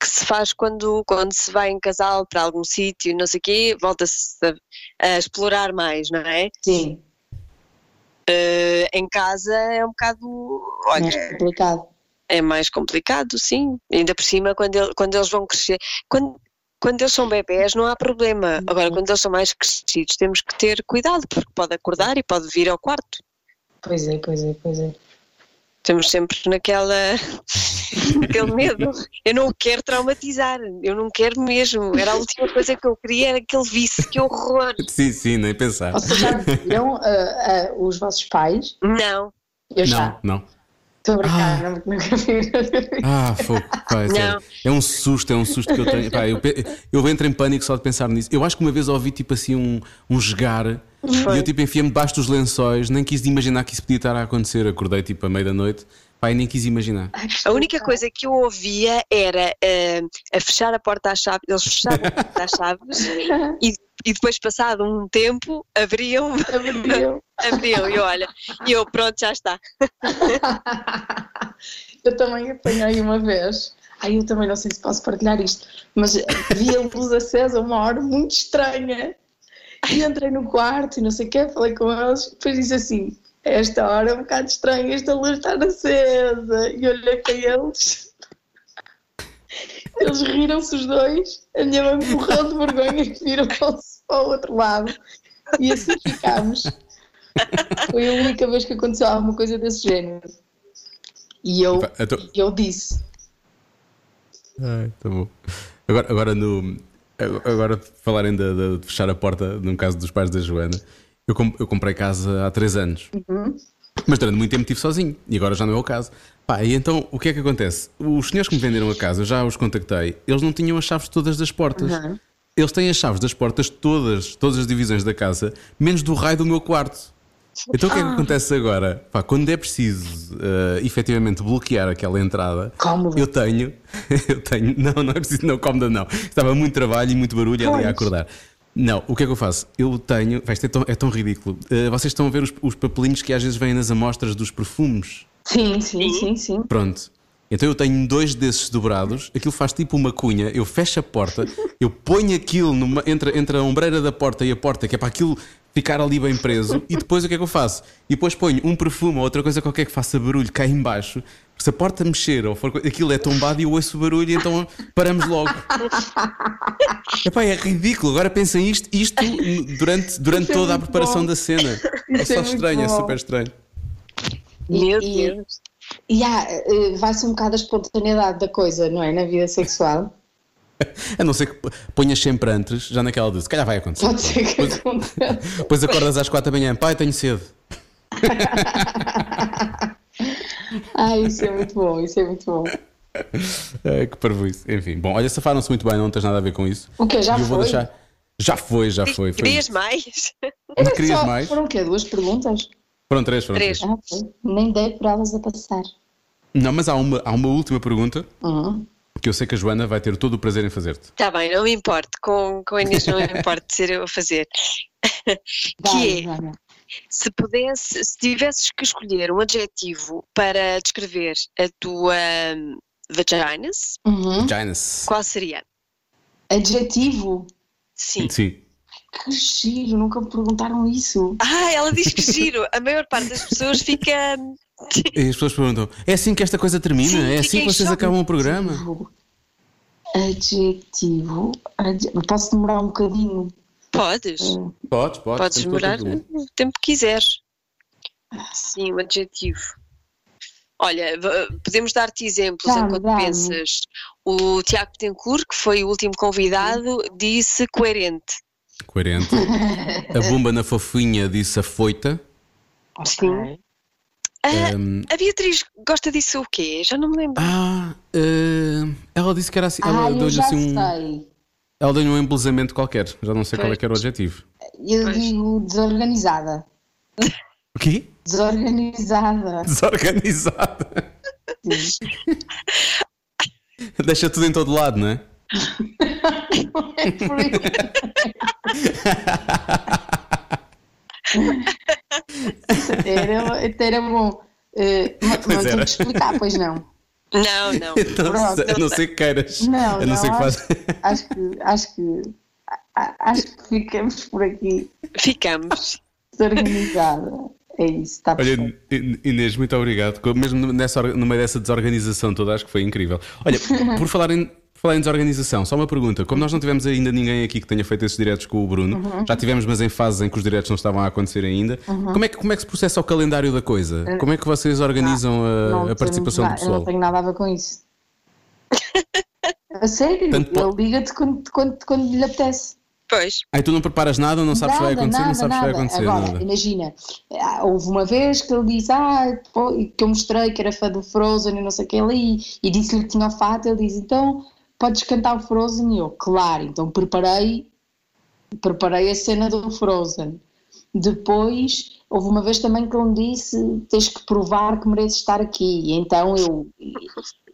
que se faz quando, quando se vai em casal para algum sítio, não sei o quê, volta-se a, a explorar mais, não é? Sim, Eh, em casa é um bocado, olha, mais complicado. é mais complicado, sim. Ainda por cima, quando, ele- quando eles vão crescer. Quando, quando eles são bebés, não há problema. Agora, quando eles são mais crescidos, temos que ter cuidado, porque pode acordar e pode vir ao quarto. Pois é, pois é, pois é. Estamos sempre naquela. naquele medo. Eu não o quero traumatizar, eu não quero mesmo. Era a última coisa que eu queria, era aquele vício, que horror. Sim, sim, nem pensar. Vocês já viram ah, ah, os vossos pais? Não, Eu já. Não, não. Estou a brincar, não, nunca vi. Ah, fogo. Pá, é, é um susto, é um susto que eu tenho. Pá, eu, eu entro em pânico só de pensar nisso. Eu acho que uma vez ouvi tipo assim um, um jogar e eu tipo enfiei-me debaixo dos lençóis, nem quis imaginar que isso podia estar a acontecer. Acordei tipo à meia da noite, e nem quis imaginar. a única coisa que eu ouvia era ah, a fechar a porta à chave, eles fechavam a porta às chaves e, e depois, passado um tempo, abriam, abriam e olha, e eu, pronto, já está. Eu também apanhei uma vez. Ai, eu também não sei se posso partilhar isto, mas vi a luz acesa uma hora muito estranha. E entrei no quarto e não sei o quê, falei com eles, depois disse assim: Esta hora é um bocado estranha, esta luz está acesa. E olhei para eles. Eles riram-se os dois, a minha mãe morreu de vergonha e viram-se para o outro lado. E assim ficámos. Foi a única vez que aconteceu alguma coisa desse género. E eu, Pá, então- eu disse: Ai, tá bom. Agora, agora no. Agora falarem de, de- fechar a porta, no caso dos pais da Joana, eu, com- eu comprei casa há três anos. Mas durante muito tempo estive sozinho e agora já não é o caso. Pá, e então o que é que acontece? Os senhores que me venderam a casa, eu já os contactei, eles não tinham as chaves todas das portas. Eles têm as chaves das portas todas, todas as divisões da casa, menos do raio do meu quarto. Então o que é que acontece agora? Pá, quando é preciso eh, efetivamente bloquear aquela entrada, Cómodo. eu tenho, eu tenho, não, não é preciso, não, cómoda não. Estava muito trabalho e muito barulho ali a acordar. Não, o que é que eu faço? Eu tenho, vai, isto é tão, é tão ridículo. Eh, vocês estão a ver os, os papelinhos que às vezes vêm nas amostras dos perfumes? Sim, sim, sim, sim. Pronto. Então eu tenho dois desses dobrados, aquilo faz tipo uma cunha, eu fecho a porta, eu ponho aquilo numa- entre, entre a ombreira da porta e a porta, que é para aquilo ficar ali bem preso, e depois o que é que eu faço? E depois ponho um perfume ou outra coisa qualquer que faça barulho cá em baixo, se a porta mexer ou for, aquilo é tombado e eu ouço o barulho e então paramos logo. Epá, é ridículo. Agora pensem isto, isto durante, durante é toda a preparação bom. da cena. É só é muito estranho, é bom. super estranho. Meu Deus. E há, eh, vai-se um bocado a espontaneidade da coisa, não é? Na vida sexual. A não ser que ponhas sempre antes, já naquela de se calhar vai acontecer. Pode ser que Depois- aconteça. Depois acordas às quatro da manhã, pai, tenho sede. Ah, isso é muito bom, isso é muito bom. É, que parvoíce. Enfim, bom, olha, safaram-se muito bem, não tens nada a ver com isso. O quê? Já eu vou foi? deixar. Já foi, já foi. foi Querias isso. mais? Não querias Só- mais? Foram o quê? Duas perguntas? Foram três, foram Três. três. Ah. Nem dei por elas a passar. Não, mas há uma, há uma última pergunta Uhum. que eu sei que a Joana vai ter todo o prazer em fazer-te. Está bem, não me importo. Com, com a Inês não me importo de ser eu a fazer. Vai, que é, se pudesse, se tivesses que escolher um adjetivo para descrever a tua hum, vaginas, Uhum. Qual seria? Adjetivo. Sim. Sim. Que giro, nunca me perguntaram isso. Ah, ela diz que giro. A maior parte das pessoas fica. E as pessoas perguntam: é assim que esta coisa termina? Sim, é assim que vocês choque. acabam o programa? Adjetivo. Adje- Posso demorar um bocadinho? Podes. Podes, podes. Podes todo demorar o o tempo que quiseres. Sim, um adjetivo. Olha, podemos dar-te exemplos enquanto pensas. O Tiago Tencourt, que foi o último convidado, disse coerente. Coerente. A bomba na fofinha disse afoita. Sim. Ah, Hum, a Beatriz gosta disso o quê? Já não me lembro. ah, eh, ela disse que era assim. Ela Ah, eu deu-lhe assim um. sei. Ela deu-lhe um embelezamento qualquer. Já não sei qual é Pois. que era o objetivo. Eu Pois. digo desorganizada. O quê? Desorganizada. Desorganizada. Deixa tudo em todo lado, não é? É era, era bom. Ma- mas Pois tenho era. que explicar, pois não. Não, não. Então, Pronto. a não ser que queiras. Não, a não, ser que acho, acho que acho que acho que ficamos por aqui Ficamos. desorganizada. É isso, está Olha, Inês, muito obrigado. Mesmo nessa, no meio dessa desorganização toda, acho que foi incrível. Olha, por falar em, falar em desorganização, só uma pergunta. Como nós não tivemos ainda ninguém aqui que tenha feito esses diretos com o Bruno, Uhum. já tivemos, mas em fases em que os diretos não estavam a acontecer ainda, como, é que, como é que se processa o calendário da coisa? Como é que vocês organizam a- Não a, temos participação do Eu pessoal? não tenho nada a ver com isso. A sério, Tanto po- ele liga-te quando, quando, quando lhe apetece. Pois. Aí tu não preparas nada, não sabes o que vai Nada, acontecer, não nada, sabes o que vai acontecer. Agora, nada. imagina, ah, houve uma vez que ele disse ah, que eu mostrei que era fã do Frozen e não sei o que ali, e disse-lhe que tinha o fato, ele disse, então podes cantar o Frozen? E eu, claro, então preparei, preparei a cena do Frozen. Depois, houve uma vez também que ele me disse, tens que provar que mereces estar aqui, e então eu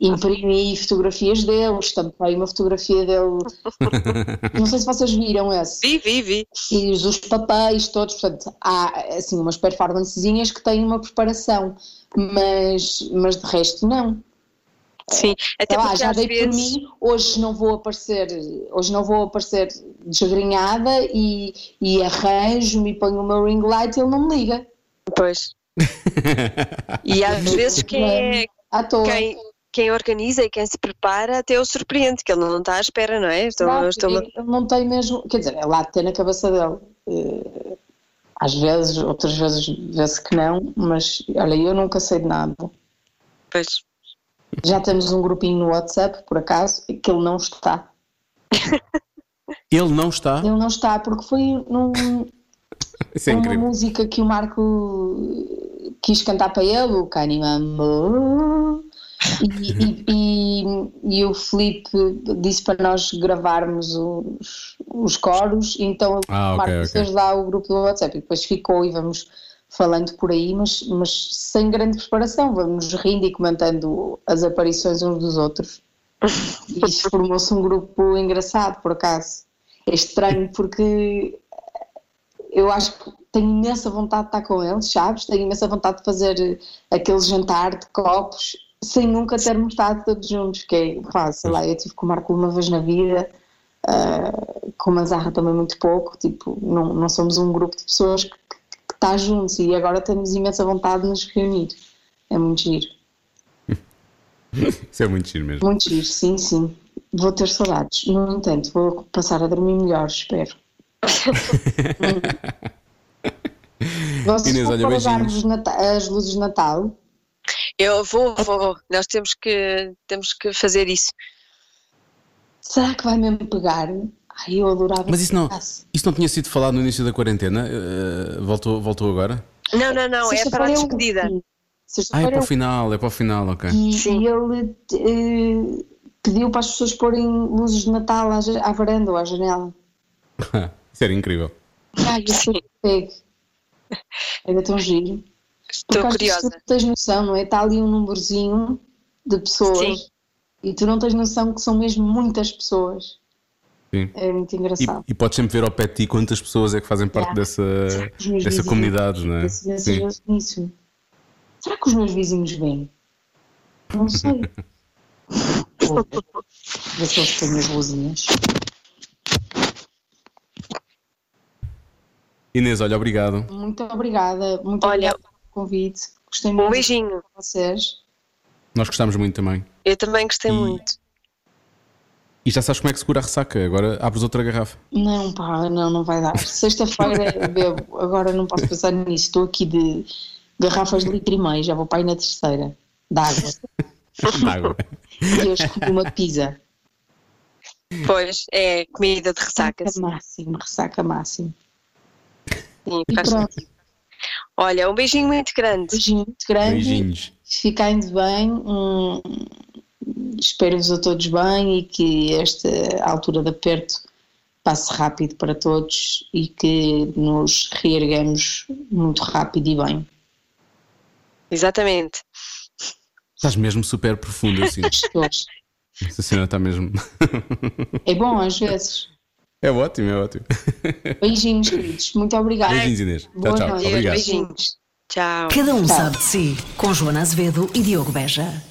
imprimi fotografias dele, estampei uma fotografia dele, não sei se vocês viram esse Vi, vi, vi. e os papéis todos, portanto, há assim umas performancezinhas que têm uma preparação, mas, mas de resto não. Sim. Até lá, já dei por vezes. mim, hoje não vou aparecer, hoje não vou aparecer desgrenhada e, e arranjo-me e ponho o meu ring light e ele não me liga. Pois. E às vezes quem é. Quem, quem organiza e quem se prepara até o surpreende, que ele não está à espera, não é? Estou, Exato, estou ele não tem mesmo, quer dizer, é lá de ter na cabeça dele. Eh, Às vezes, outras vezes vê-se que não, mas olha, eu nunca sei de nada. Pois. Já temos um grupinho no WhatsApp, por acaso, que ele não está. Ele não está. Ele não está porque foi num, é numa incrível. música que o Marco quis cantar para ele, o Canimambo. E, e, e, e o Felipe disse para nós gravarmos os, os coros, então o Ah, ok, Marco ok. fez lá o grupo do WhatsApp e depois ficou e vamos falando por aí, mas, mas sem grande preparação, vamos rindo e comentando as aparições uns dos outros. E formou-se um grupo engraçado, por acaso. É estranho porque eu acho que tenho imensa vontade de estar com eles, sabes? Tenho imensa vontade de fazer aquele jantar de copos sem nunca termos estado todos juntos, que é, sei lá, eu tive com o Marco uma vez na vida, ah, com o Manzarra também muito pouco, tipo, não, não somos um grupo de pessoas que, que está juntos e agora temos imensa vontade de nos reunir. É muito giro, Isso é muito giro mesmo. muito giro, sim, sim. Vou ter saudades. No entanto, vou passar a dormir melhor, espero. Vocês Inês, vão olha, beijinhos. as luzes de Natal? Eu vou, vou. Nós temos que, temos que fazer isso. Será que vai mesmo pegar? Ai, eu adorava Mas isso não, isso não tinha sido falado no início da quarentena? Eh, voltou, voltou agora? Não, não, não, é para a eu despedida. Ah, é para o eu final, é para o final, ok. E, Sim. ele eh, pediu para as pessoas porem luzes de Natal à, à varanda ou à janela. Isso era incrível. Ai, eu sou pegue. Era tão giro. Estou curiosa. tu tens noção, não é? Está ali um númerozinho de pessoas Sim. e tu não tens noção que são mesmo muitas pessoas. Sim. É muito E, engraçado. e podes sempre ver ao pé de ti quantas pessoas é que fazem parte Yeah. dessa, dessa comunidade, não é? Nisso. Será que os meus vizinhos vêm? Não sei. Vou ver. Ver se eles têm as luzinhas. Inês, olha, obrigado. Muito obrigada. Muito Olha, obrigada pelo convite. Gostei Um muito de beijinho. vocês. Nós gostámos muito também. Eu também gostei E- muito. E já sabes como é que segura a ressaca, agora abres outra garrafa. Não, pá, não, não vai dar. Sexta-feira bebo. Agora não posso pensar nisso. Estou aqui de garrafas de litro e meio. Já vou para aí na terceira. De água. De água. E eu escolhi uma pizza. Pois, é comida de ressaca. Ressaca máximo. Ressaca máximo. Sim, E faz pronto. sentido. Olha, um beijinho muito grande. Beijinho muito grande. Beijinhos. Fiquem bem. hum, Espero-vos a todos bem e que esta altura de aperto passe rápido para todos e que nos reerguemos muito rápido e bem. Exatamente. Estás mesmo super profundo assim. Todos. Essa cena está mesmo. É bom às vezes. É ótimo, é ótimo. Beijinhos, queridos. Muito obrigada. Beijinhos, Inês. Tchau, Boa tchau. noite. Obrigado. Beijinhos. Tchau. Cada um Tchau. sabe de si, com Joana Azevedo e Diogo Beja.